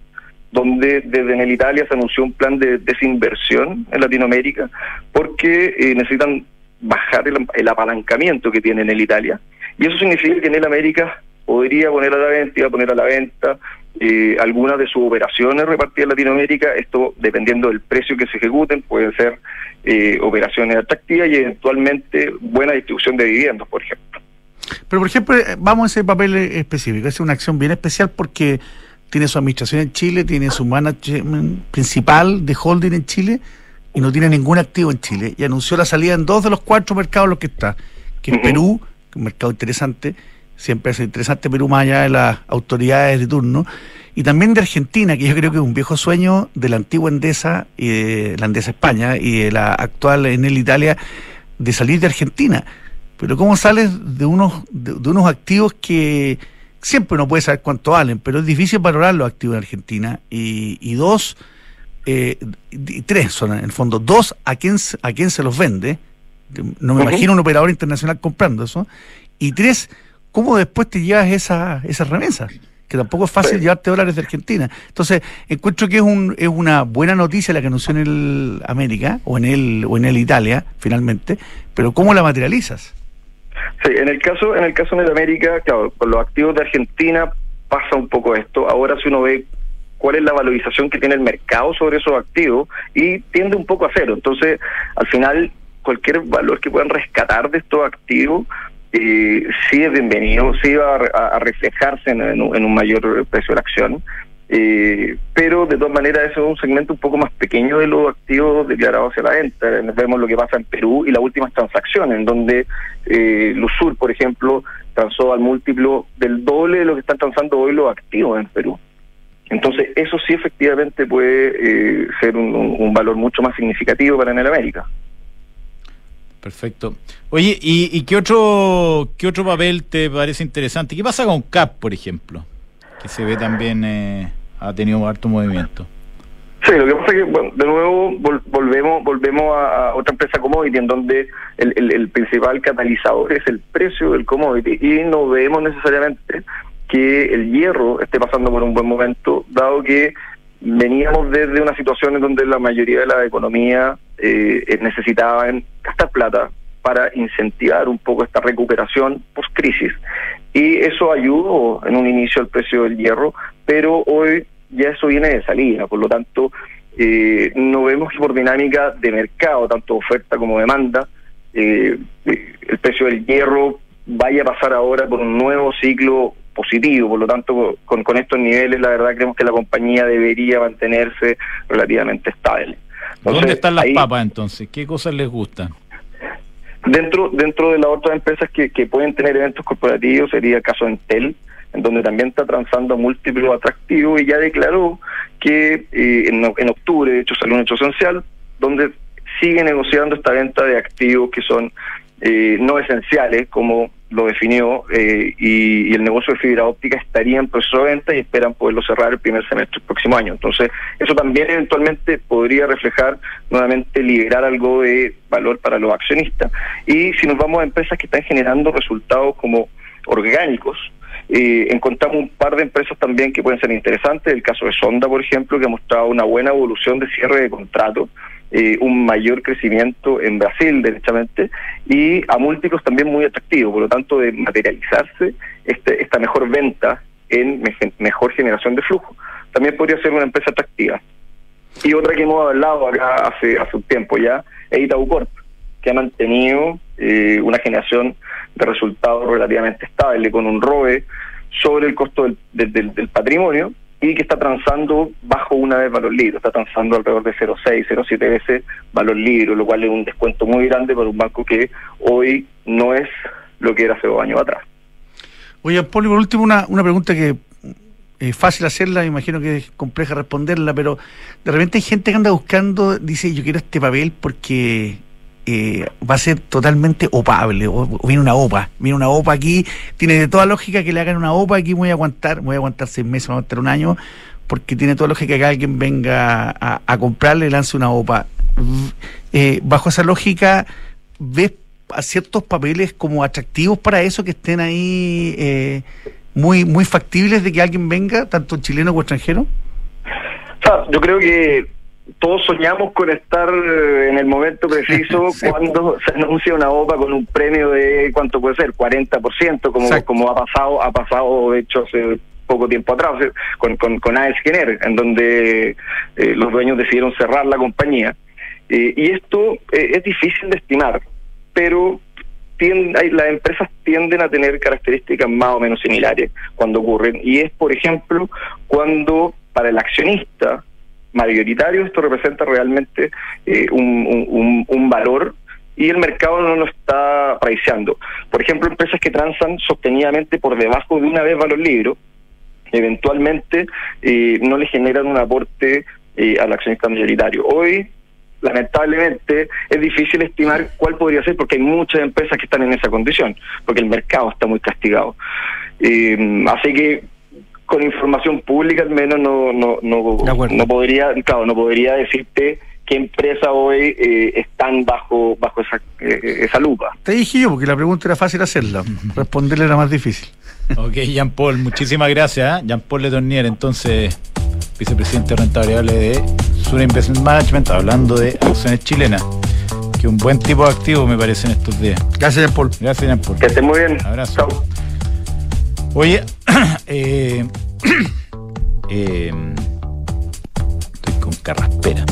donde desde en el Italia se anunció un plan de desinversión en Latinoamérica, porque eh, necesitan bajar el, apalancamiento que tiene en el Italia. Y eso significa que en el América podría poner a la venta, poner a la venta eh, algunas de sus operaciones repartidas en Latinoamérica. Esto, dependiendo del precio que se ejecuten, pueden ser eh, operaciones atractivas y eventualmente buena distribución de viviendas, por ejemplo. Pero, por ejemplo, eh, vamos a ese papel específico. Es una acción bien especial porque tiene su administración en Chile, tiene su management principal de holding en Chile y no tiene ningún activo en Chile y anunció la salida en dos de los cuatro mercados en los que está, que es Perú, que es un mercado interesante, siempre es interesante Perú más allá de las autoridades de turno, y también de Argentina, que yo creo que es un viejo sueño de la antigua Endesa y de la Endesa España y de la actual Enel Italia de salir de Argentina. Pero ¿cómo sales de unos, de, unos activos que siempre uno puede saber cuánto valen, pero es difícil valorar los activos en Argentina? Y, y dos, eh, tres son en el fondo, dos a quién, a quién se los vende, no me imagino un operador internacional comprando eso, y tres, ¿cómo después te llevas esa, esas remesas? Que tampoco es fácil llevarte dólares de Argentina. Entonces, encuentro que es, un, es una buena noticia la que anunció en el América, o en el, o en el Italia, finalmente, pero ¿cómo la materializas? Sí, en el caso, en el caso de América, claro, con los activos de Argentina pasa un poco esto. Ahora si uno ve cuál es la valorización que tiene el mercado sobre esos activos y tiende un poco a cero. Entonces, al final, cualquier valor que puedan rescatar de estos activos eh, sí es bienvenido, sí va a, reflejarse en, un, mayor precio de la acción. Eh, pero de todas maneras eso es un segmento un poco más pequeño de los activos declarados hacia la venta. Vemos lo que pasa en Perú y las últimas transacciones, en donde eh, Lusur, por ejemplo, transó al múltiplo del doble de lo que están transando hoy los activos en Perú. Entonces, eso sí efectivamente puede eh, ser un, valor mucho más significativo para Enel América. Perfecto. Oye, ¿y, qué otro qué otro papel te parece interesante? ¿Qué pasa con CAP, por ejemplo? Que se ve también eh, ha tenido harto movimiento. Sí, lo que pasa es que, bueno, de nuevo volvemos volvemos a, otra empresa commodity en donde el, el principal catalizador es el precio del commodity y no vemos necesariamente que el hierro esté pasando por un buen momento, dado que veníamos desde una situación en donde la mayoría de la economía eh, necesitaban gastar plata para incentivar un poco esta recuperación post-crisis. Y eso ayudó en un inicio al precio del hierro, pero hoy ya eso viene de salida, por lo tanto, eh, no vemos que por dinámica de mercado, tanto oferta como demanda, eh, el precio del hierro vaya a pasar ahora por un nuevo ciclo positivo, por lo tanto con, con estos niveles la verdad creemos que la compañía debería mantenerse relativamente estable. ¿Dónde están las papas entonces? ¿Qué cosas les gustan? Dentro dentro de las otras empresas que, que pueden tener eventos corporativos sería el caso de Entel, en donde también está transando múltiplos atractivos y ya declaró que eh, en, en octubre, de hecho salió un hecho esencial, donde sigue negociando esta venta de activos que son eh, no esenciales, como lo definió eh, y, el negocio de fibra óptica estaría en proceso de venta y esperan poderlo cerrar el primer semestre del próximo año. Entonces, eso también eventualmente podría reflejar nuevamente liberar algo de valor para los accionistas. Y si nos vamos a empresas que están generando resultados como orgánicos, eh, encontramos un par de empresas también que pueden ser interesantes, el caso de Sonda, por ejemplo, que ha mostrado una buena evolución de cierre de contrato, eh, un mayor crecimiento en Brasil, derechamente, y a múltiplos también muy atractivos, por lo tanto, de materializarse este, esta mejor venta en mejor generación de flujo. También podría ser una empresa atractiva. Y otra que hemos hablado acá hace, hace un tiempo ya es Itaú Corp, que ha mantenido eh, una generación de resultados relativamente estable, con un ROE sobre el costo del, del patrimonio, y que está transando bajo una vez valor libre, está transando alrededor de 0,6, 0,7 veces valor libre, lo cual es un descuento muy grande para un banco que hoy no es lo que era hace dos años atrás. Oye, Poli, por último, una, una pregunta que es fácil hacerla, me imagino que es compleja responderla, pero de repente hay gente que anda buscando, dice, yo quiero este papel porque eh, va a ser totalmente opable. O, viene una OPA, viene una OPA aquí, tiene de toda lógica que le hagan una OPA aquí, voy a aguantar, voy a aguantar seis meses, voy a aguantar un año, porque tiene toda lógica que alguien venga a, a comprarle lance una OPA. Eh, bajo esa lógica, ¿ves a ciertos papeles como atractivos para eso que estén ahí eh, muy, muy factibles de que alguien venga, tanto chileno como extranjero? yo creo que todos soñamos con estar eh, en el momento preciso cuando se anuncia una OPA con un premio de cuánto puede ser 40% como como ha pasado ha pasado de hecho hace poco tiempo atrás con con, con AES en donde eh, los dueños decidieron cerrar la compañía. Eh, y esto es difícil de estimar pero las empresas tienden a tener características más o menos similares cuando ocurren. Y es por ejemplo cuando para el accionista mayoritario, esto representa realmente eh, un, un, valor y el mercado no lo está apreciando. Por ejemplo, empresas que transan sostenidamente por debajo de una vez valor libre, eventualmente eh, no le generan un aporte eh, al accionista mayoritario. Hoy, lamentablemente, es difícil estimar cuál podría ser porque hay muchas empresas que están en esa condición, porque el mercado está muy castigado. así que con información pública al menos no no no, no podría claro no podría decirte qué empresa hoy eh, están bajo bajo esa, eh, esa lupa. Te dije yo, porque la pregunta era fácil hacerla, responderle era más difícil. Ok, Jean Paul, muchísimas gracias. ¿eh? Jean Paul Letornier, entonces, vicepresidente de renta variable de Sura Investment Management, hablando de acciones chilenas. Que un buen tipo de activo me parece en estos días. Gracias, Jean Paul. Gracias, Jean Paul. Que esté muy bien. Abrazo. Oye, eh, eh, estoy con carraspera.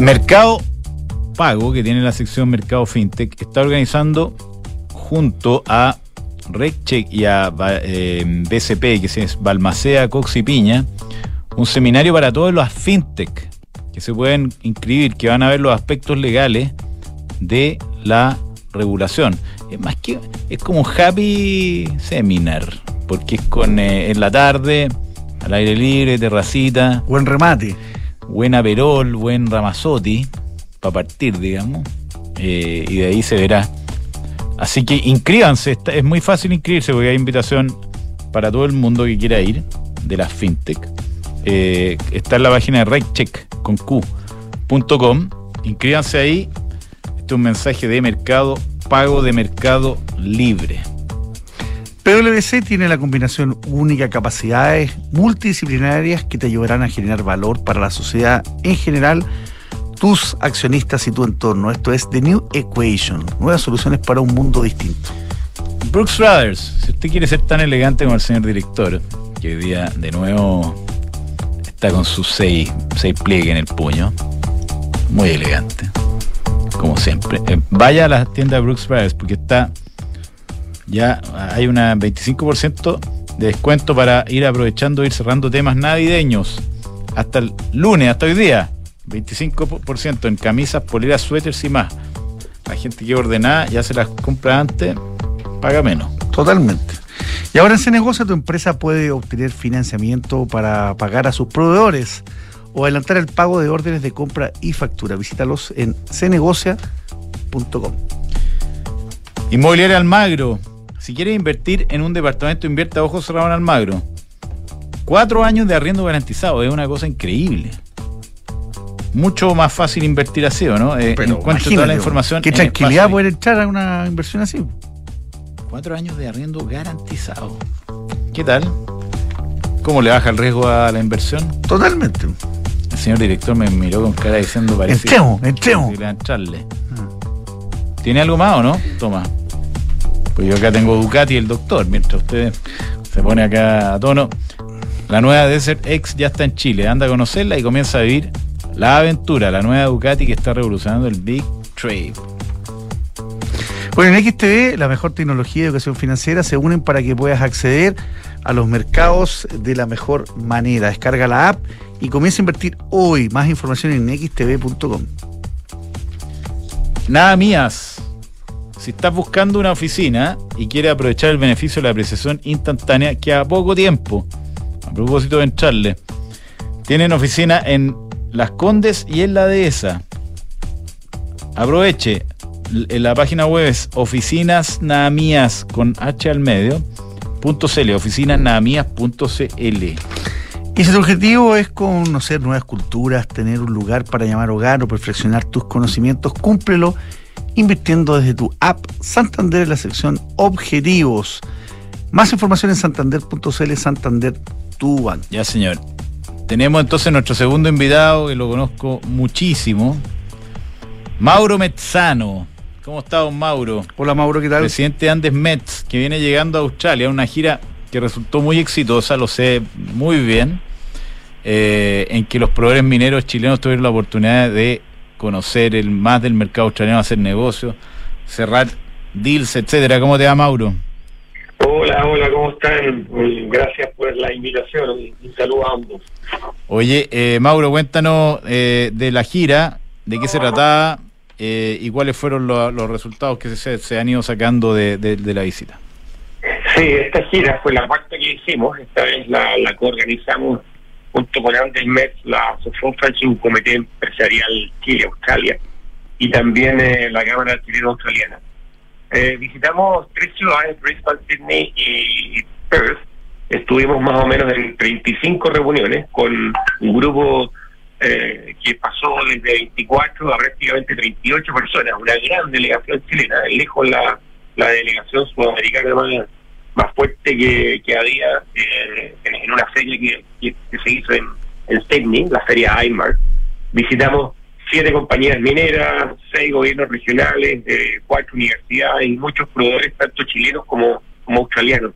Mercado Pago, que tiene la sección Mercado FinTech, está organizando junto a RecCheck y a eh, BCP, que es Balmacea, Cox y Piña, un seminario para todos los FinTech que se pueden inscribir, que van a ver los aspectos legales de la regulación. Es más que es como un happy seminar, porque es con eh, en la tarde, al aire libre, terracita. Buen remate. Buen aperol, buen ramazotti, para partir, digamos. Eh, y de ahí se verá. Así que inscríbanse, es muy fácil inscribirse porque hay invitación para todo el mundo que quiera ir de la fintech. Eh, está en la página de ratecheck.com. Inscríbanse ahí. Este es un mensaje de mercado, pago de mercado libre. PwC tiene la combinación única de capacidades multidisciplinarias que te ayudarán a generar valor para la sociedad en general, tus accionistas y tu entorno. Esto es The New Equation, nuevas soluciones para un mundo distinto. Brooks Brothers, si usted quiere ser tan elegante como el señor director, que hoy día de nuevo está con sus seis, seis pliegues en el puño, muy elegante, como siempre. Eh, vaya a la tienda Brooks Brothers porque está ya hay un 25% de descuento para ir aprovechando, ir cerrando temas navideños. Hasta el lunes, hasta hoy día. 25% en camisas, poleras, suéteres y más. La gente que ordena ya se las compra antes, paga menos. Totalmente. Y ahora en CNegocia tu empresa puede obtener financiamiento para pagar a sus proveedores o adelantar el pago de órdenes de compra y factura. Visítalos en cnegocia.com. Inmobiliaria Almagro. Si quieres invertir en un departamento, invierte a ojos cerrados en Almagro. Cuatro años de arriendo garantizado, es una cosa increíble. Mucho más fácil invertir así, ¿o no? Eh, Pero encuentro toda la información. Qué en tranquilidad paso. poder entrar a una inversión así. Cuatro años de arriendo garantizado. ¿Qué tal? ¿Cómo le baja el riesgo a la inversión? Totalmente. El señor director me miró con cara diciendo parece Entremos, entremos. entrarle. ¿Tiene algo más o no? Toma. Pues yo acá tengo Ducati y el doctor, mientras usted se pone acá a tono. La nueva Desert X ya está en Chile, anda a conocerla y comienza a vivir la aventura, la nueva Ducati que está revolucionando el Big Trade. Bueno, en XTV, la mejor tecnología de educación financiera se unen para que puedas acceder a los mercados de la mejor manera. Descarga la app y comienza a invertir hoy. Más información en xtv.com. Nada mías. Si estás buscando una oficina y quieres aprovechar el beneficio de la apreciación instantánea, que a poco tiempo, a propósito de entrarle, tienen oficina en Las Condes y en la Dehesa. Aproveche. En la página web es oficinasnamías con H al medio. CL, oficinasnamías.cl. Y si tu objetivo es conocer nuevas culturas, tener un lugar para llamar hogar o perfeccionar tus conocimientos, cúmplelo invirtiendo desde tu app Santander en la sección Objetivos. Más información en santander.cl, Santander, tu banco. Ya, señor. Tenemos entonces nuestro segundo invitado, que lo conozco muchísimo. Mauro Mezzano. ¿Cómo está, don Mauro? Hola Mauro, ¿qué tal? Presidente de Andes Mets, que viene llegando a Australia, una gira que resultó muy exitosa, lo sé muy bien, eh, en que los proveedores mineros chilenos tuvieron la oportunidad de conocer el más del mercado australiano, hacer negocios, cerrar deals, etcétera. ¿Cómo te va, Mauro? Hola, hola, ¿cómo están? Mm, Gracias por la invitación. Un un saludo a ambos. Oye, eh, Mauro, cuéntanos eh, de la gira, de qué se trataba eh, y cuáles fueron lo- los resultados que se, se han ido sacando de, de- de la visita. Sí, esta gira fue la cuarta que hicimos. Esta vez la, la coorganizamos junto con Andes Mets, la Asociación Franchising Comité Empresarial Chile-Australia y también eh, la Cámara Chileno-Australiana. Eh, visitamos tres ciudades, Brisbane, Sydney y Perth. Estuvimos más o menos en 35 reuniones con un grupo eh, que pasó desde 24 a prácticamente 38 personas, una gran delegación chilena, lejos la, la delegación sudamericana más, más fuerte que, que había eh, en, una feria que, que- se hizo en, en Sydney, la feria IMAR. Visitamos siete compañías mineras, seis gobiernos regionales, eh, cuatro universidades y muchos proveedores, tanto chilenos como, como australianos.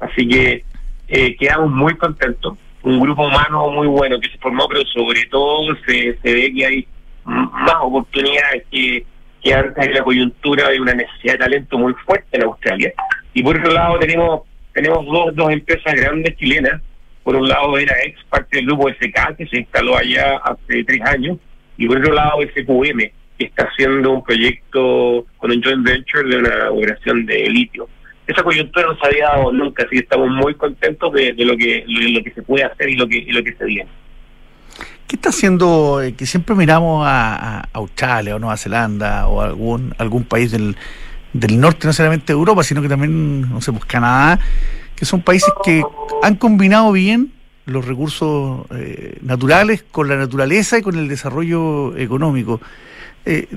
Así que eh, quedamos muy contentos. Un grupo humano muy bueno que se formó, pero sobre todo se, se ve que hay más oportunidades que, que antes de la coyuntura de una necesidad de talento muy fuerte en Australia. Y por otro lado tenemos tenemos dos, dos empresas grandes chilenas. Por un lado era ex parte del grupo SK, que se instaló allá hace tres años, y por otro lado SQM, que está haciendo un proyecto con un joint venture de una operación de litio. Esa coyuntura no se había dado nunca, así que estamos muy contentos de, lo que lo que se puede hacer y lo que y lo que se viene. ¿Qué está haciendo, eh, que siempre miramos a, a Australia o Nueva Zelanda o algún, algún país del, del norte, no solamente de Europa, sino que también, no sé, pues Canadá, que son países que han combinado bien los recursos eh, naturales con la naturaleza y con el desarrollo económico. Eh,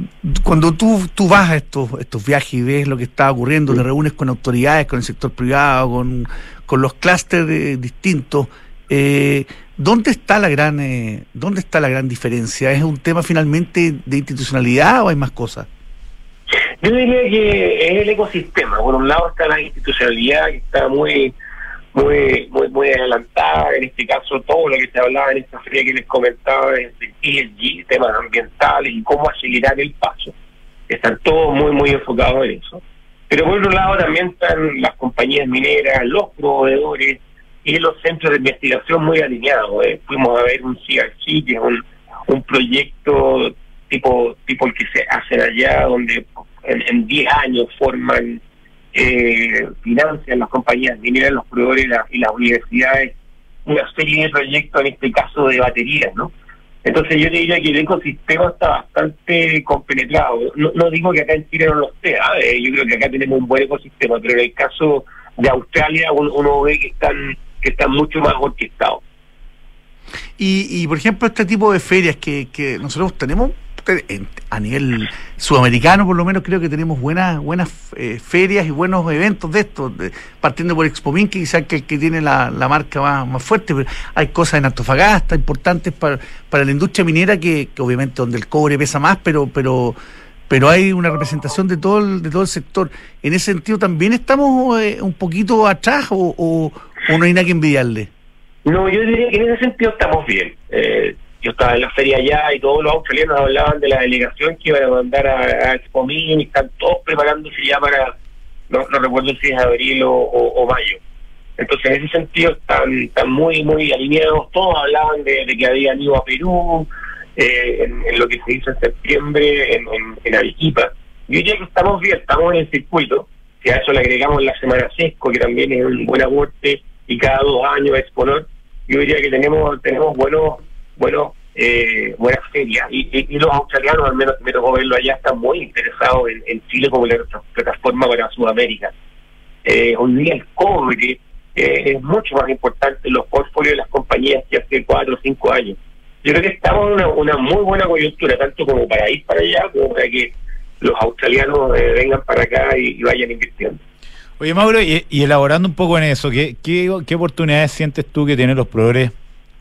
cuando tú, tú vas a estos, estos viajes y ves lo que está ocurriendo, te reúnes con autoridades, con el sector privado, con, con los clústeres distintos, eh, ¿dónde está la gran dónde está la gran diferencia? ¿Es un tema finalmente de institucionalidad o hay más cosas? Yo diría que es el ecosistema. Por un lado está la institucionalidad que está muy muy muy muy adelantada. En este caso, todo lo que se hablaba en esta feria que les comentaba es de ESG, temas ambientales y cómo acelerar el paso. Están todos muy muy enfocados en eso. Pero por otro lado también están las compañías mineras, los proveedores y los centros de investigación muy alineados. ¿eh? Fuimos a ver un CRC, que es un, un proyecto tipo tipo el que se hacen allá, donde en, en 10 años forman, eh, financian las compañías mineras, los proveedores y, la- y las universidades una serie de proyectos, en este caso de baterías, ¿no? Entonces yo diría que el ecosistema está bastante compenetrado. No, digo que acá en Chile no lo ¿ah? eh, yo creo que acá tenemos un buen ecosistema, pero en el caso de Australia uno, ve que están que están mucho más orquestados. Y, y por ejemplo, este tipo de ferias que, que nosotros tenemos a nivel sudamericano por lo menos creo que tenemos buenas buenas eh, ferias y buenos eventos de estos, partiendo por Expomín, que quizás que, que tiene la, marca más, fuerte, pero hay cosas en Antofagasta importantes para, para la industria minera que, obviamente donde el cobre pesa más, pero pero pero hay una representación de todo el, de todo el sector. En ese sentido, ¿también estamos eh, un poquito atrás o, o, no hay nada que envidiarle? No, yo diría que en ese sentido estamos bien. Eh, yo estaba en la feria allá y todos los australianos hablaban de la delegación que iban a mandar a, a Expo y están todos preparándose ya para, no, recuerdo si es abril o, mayo. Entonces, en ese sentido, están, están muy, muy alineados. Todos hablaban de, que habían ido a Perú, eh, en, lo que se hizo en septiembre en, en, Arequipa. Yo diría que estamos bien, estamos en el circuito. Si a eso le agregamos la Semana Sesco, que también es un buen aporte, y cada dos años exponer, yo diría que tenemos tenemos buenos bueno, eh, buenas ferias. Y, los australianos, al menos me tocó verlo allá, están muy interesados en, Chile como la plataforma para Sudamérica. Eh, hoy día el cobre eh, es mucho más importante en los portfolios de las compañías que hace cuatro o cinco años. Yo creo que estamos en una, una muy buena coyuntura, tanto como para ir para allá, como para que los australianos eh, vengan para acá y, vayan invirtiendo. Oye, Mauro, y, elaborando un poco en eso, ¿qué, qué, qué oportunidades sientes tú que tienen los proveedores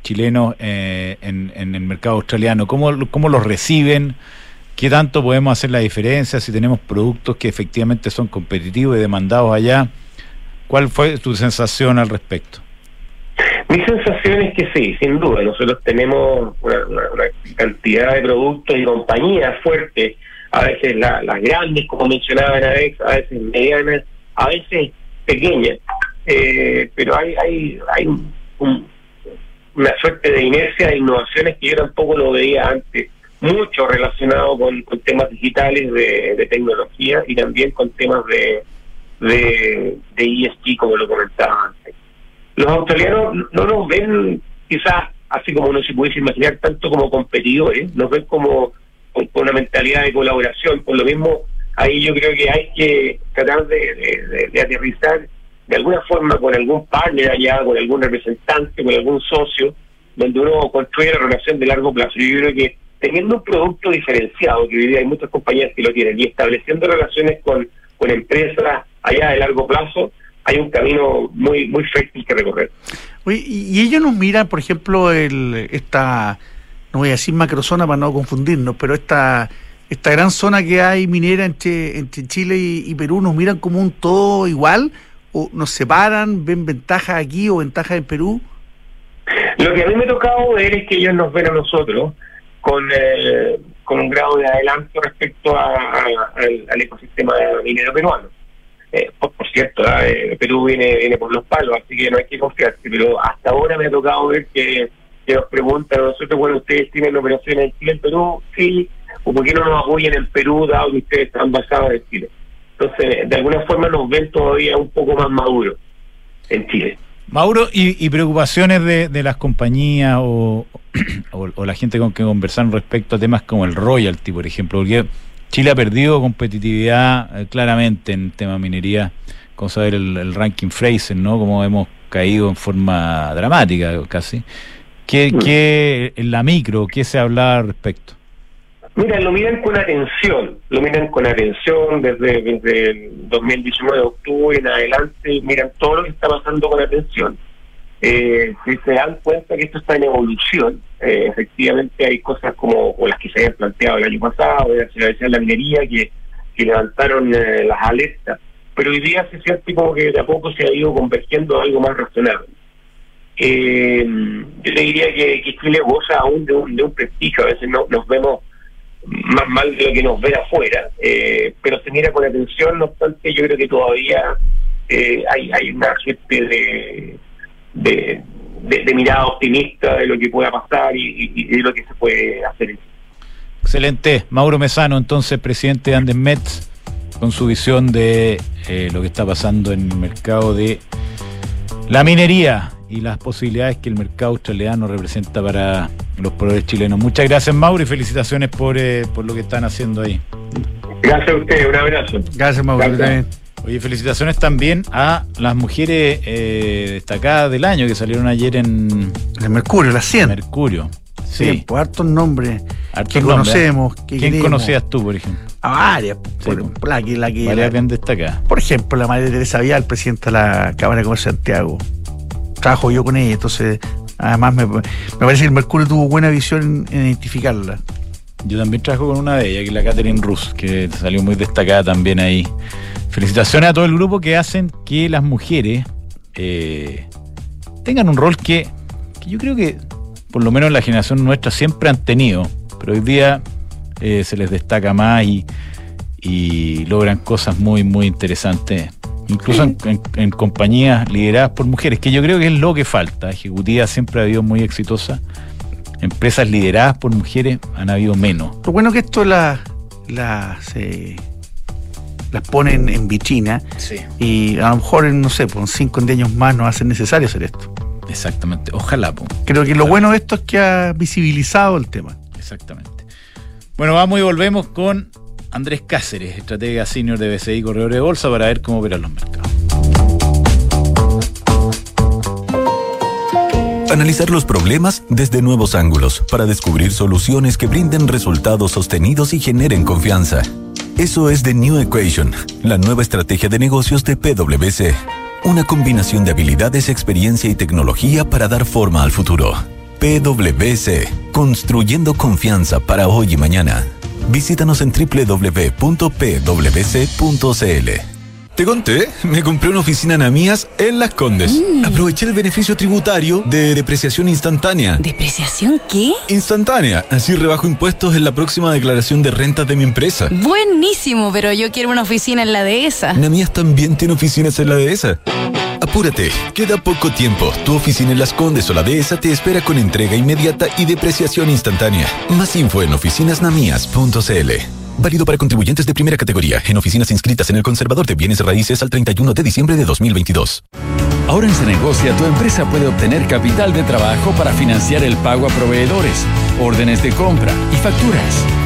chilenos eh, en, el mercado australiano? ¿Cómo, ¿Cómo los reciben? ¿Qué tanto podemos hacer la diferencia si tenemos productos que efectivamente son competitivos y demandados allá? ¿Cuál fue tu sensación al respecto? Mi sensación es que sí, sin duda. Nosotros tenemos una, cantidad de productos y compañías fuertes, a veces las grandes, como mencionaban a veces, a veces medianas, a veces pequeñas. Eh, pero hay, hay, hay un, una suerte de inercia de innovaciones que yo tampoco lo veía antes, mucho relacionado con, temas digitales de, tecnología y también con temas de, de, de ESG, como lo comentaba antes. Los australianos no nos ven quizás así como no se pudiese imaginar tanto como competidores, nos ven como con, una mentalidad de colaboración, por lo mismo ahí yo creo que hay que tratar de, de aterrizar de alguna forma con algún partner allá, con algún representante, con algún socio, donde uno construye la relación de largo plazo. Yo creo que teniendo un producto diferenciado, que hoy día hay muchas compañías que lo tienen, y estableciendo relaciones con, con empresas allá de largo plazo, hay un camino muy muy fértil que recorrer. Oye, y ellos nos miran, por ejemplo, el, esta, no voy a decir macrozona para no confundirnos, pero esta esta gran zona que hay minera entre, entre Chile y Perú, ¿nos miran como un todo igual? O nos separan, ven ventajas aquí o ventajas en Perú? Lo que a mí me ha tocado ver es que ellos nos ven a nosotros con, eh, con un grado de adelanto respecto al, ecosistema minero peruano. Eh, por, cierto, eh, Perú viene, viene por los palos, así que no hay que confiarse, pero hasta ahora me ha tocado ver que, nos preguntan a nosotros, bueno, ustedes tienen operaciones en Chile, en Perú, sí, o por qué no nos apoyan en Perú, dado que ustedes están basados en Chile. Entonces, de alguna forma nos ven todavía un poco más maduros en Chile. Mauro, ¿y, preocupaciones de, las compañías o, o, la gente con que conversaron respecto a temas como el royalty, por ejemplo? Porque Chile ha perdido competitividad eh, claramente en tema minería, con saber el, el, ranking Fraser, ¿no? Como hemos caído en forma dramática casi. ¿Qué, mm. qué en la micro, qué se habla al respecto? Mira, lo miran con atención, lo miran con atención desde, desde el 2019 de octubre en adelante, miran todo lo que está pasando con atención. Eh, si se dan cuenta que esto está en evolución, eh, efectivamente hay cosas como las que se habían planteado el año pasado, se decía la minería, que, que levantaron eh, las alertas, pero hoy día se siente como que de a poco se ha ido convergiendo a algo más razonable. yo le diría que, que Chile goza aún de un, de un prestigio, a veces no, nos vemos más mal de lo que nos ve afuera, eh, pero se mira con atención, no obstante, yo creo que todavía eh, hay, hay una suerte de, de, mirada optimista de lo que pueda pasar y, de lo que se puede hacer. Excelente. Mauro Mesano, entonces, presidente de Andes Mets, con su visión de eh, lo que está pasando en el mercado de la minería y las posibilidades que el mercado australiano representa para los proveedores chilenos. Muchas gracias, Mauro, y felicitaciones por, eh, por lo que están haciendo ahí. Gracias a ustedes, un abrazo. Gracias, Mauro. Gracias. también. Oye, felicitaciones también a las mujeres eh, destacadas del año que salieron ayer en El Mercurio, la 100. Mercurio. Sí, Sí, pues hartos nombres hartos que nombres, conocemos. Que ¿Quién queremos. conocías tú, por ejemplo? A varias. Sí, por, pues. por la que, la que- Varias la- bien destacadas. por ejemplo, la María Teresa Vial, presidenta de la Cámara de Comercio de Santiago. Trabajo yo con ella, entonces, además me, me parece que el Mercurio tuvo buena visión en, en identificarla. Yo también trabajo con una de ellas, que es la Catherine Rus, que salió muy destacada también ahí. Felicitaciones a todo el grupo que hacen que las mujeres eh, tengan un rol que, que yo creo que, por lo menos en la generación nuestra, siempre han tenido, pero hoy día eh, se les destaca más y, y logran cosas muy, muy interesantes. Incluso en, en- en compañías lideradas por mujeres, que yo creo que es lo que falta. Ejecutiva siempre ha habido muy exitosa. Empresas lideradas por mujeres han habido menos. Lo bueno que esto las las eh, las ponen en vitrina Sí. y a lo mejor en, no sé, por 5 o 10 años más nos hacen necesario hacer esto. Exactamente. Ojalá, po. Creo que lo bueno de esto es que ha visibilizado el tema. Exactamente. Bueno, vamos y volvemos con Andrés Cáceres, estratega senior de BCI Corredor de Bolsa, para ver cómo operan los mercados. Analizar los problemas desde nuevos ángulos para descubrir soluciones que brinden resultados sostenidos y generen confianza. Eso es The New Equation, la nueva estrategia de negocios de PwC. Una combinación de habilidades, experiencia y tecnología para dar forma al futuro. PwC, construyendo confianza para hoy y mañana. Visítanos en www.pwc.cl. Te conté, me compré una oficina en Amías en Las Condes. Aproveché el beneficio tributario de depreciación instantánea. ¿Depreciación qué? Instantánea, así rebajo impuestos en la próxima declaración de rentas de mi empresa. Buenísimo, pero yo quiero una oficina en la dehesa. Namías también tiene oficinas en la dehesa. Apúrate, queda poco tiempo. Tu oficina en Las Condes o la dehesa te espera con entrega inmediata y depreciación instantánea. Más info en oficinasnamías.cl. Válido para contribuyentes de primera categoría en oficinas inscritas en el Conservador de Bienes Raíces al 31 de diciembre de 2022. Ahora en Cenegocia tu empresa puede obtener capital de trabajo para financiar el pago a proveedores, órdenes de compra y facturas.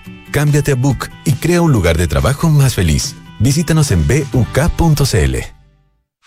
Cámbiate a Book y crea un lugar de trabajo más feliz. Visítanos en buk.cl.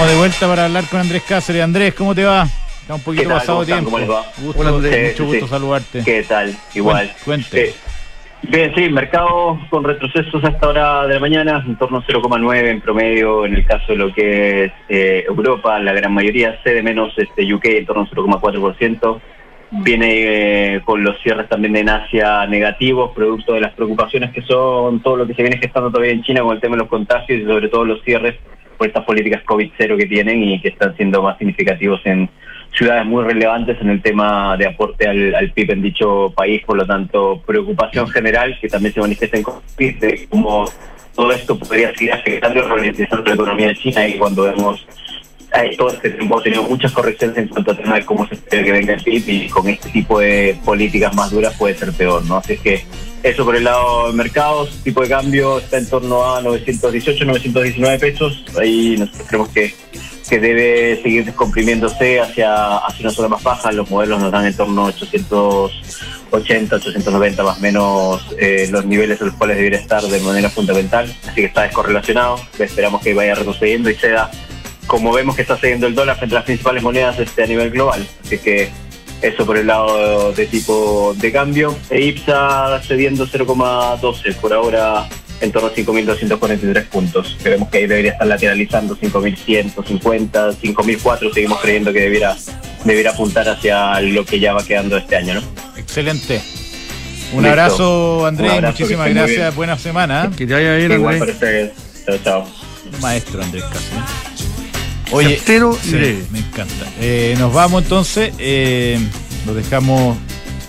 Estamos de vuelta para hablar con Andrés Cáceres. Andrés, ¿cómo te va? Está un poquito pasado tiempo. ¿Cómo les va? Gusto, Hola, Andrés. mucho gusto sí. saludarte. ¿Qué tal? Igual. Cuente. Eh, bien, sí, mercado con retrocesos hasta hora de la mañana, en torno a 0,9 en promedio en el caso de lo que es eh, Europa, la gran mayoría, C de menos este, UK en torno a 0,4%. Viene eh, con los cierres también en Asia negativos, producto de las preocupaciones que son todo lo que se viene gestando todavía en China con el tema de los contagios y sobre todo los cierres por estas políticas COVID-0 que tienen y que están siendo más significativos en ciudades muy relevantes en el tema de aporte al, al PIB en dicho país, por lo tanto, preocupación general que también se manifiesta en COVID de cómo todo esto podría seguir afectando y ralentizando la economía de China y cuando vemos eh, todo este tiempo hemos tenido muchas correcciones en cuanto al tema de cómo se espera que venga el PIB y con este tipo de políticas más duras puede ser peor, ¿no? Así es que eso por el lado de mercados, tipo de cambio está en torno a 918, 919 pesos. Ahí nosotros creemos que, que debe seguir descomprimiéndose hacia, hacia una zona más baja. Los modelos nos dan en torno a 880, 890 más o menos eh, los niveles a los cuales debería estar de manera fundamental. Así que está descorrelacionado. Esperamos que vaya retrocediendo y ceda como vemos que está cediendo el dólar frente a las principales monedas este, a nivel global. Así que eso por el lado de tipo de cambio. E IPSA cediendo 0,12 por ahora en torno a 5.243 puntos. Creemos que ahí debería estar lateralizando 5.150, 5.004. Seguimos creyendo que debiera, debiera apuntar hacia lo que ya va quedando este año, ¿no? Excelente. Un Listo. abrazo, Andrés. Un abrazo, Muchísimas gracias. Buena semana. ¿eh? Que te vaya bien, Andrés. Chao, chao. Un maestro, Andrés Cáceres. Oye, Certero y sí, breve. me encanta. Eh, nos vamos entonces. Eh, los dejamos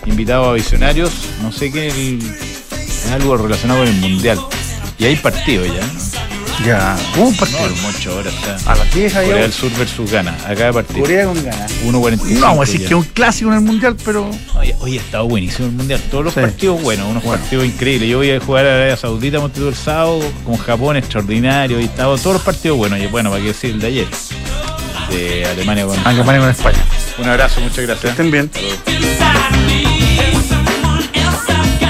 invitados a visionarios. No sé qué. es algo relacionado con el mundial. Y hay partido ya. ¿no? Ya. ¿Cómo un No, partido? el Moncho ahora está. A las 10 ahí. Corea del Sur versus Ghana. Acá de partido. Corea con ganas. 1.45. No, vamos a decir ya. que es un clásico en el mundial, pero. Oye, hoy ha estado buenísimo el mundial. Todos los Sí. partidos buenos, unos partidos increíbles. Yo voy a jugar a Arabia Saudita Montevideo el sábado con Japón extraordinario y estaba todos los partidos buenos. Y bueno, para qué decir el de ayer. De Alemania con. Alemania con España. Un abrazo, muchas gracias. Estén bien.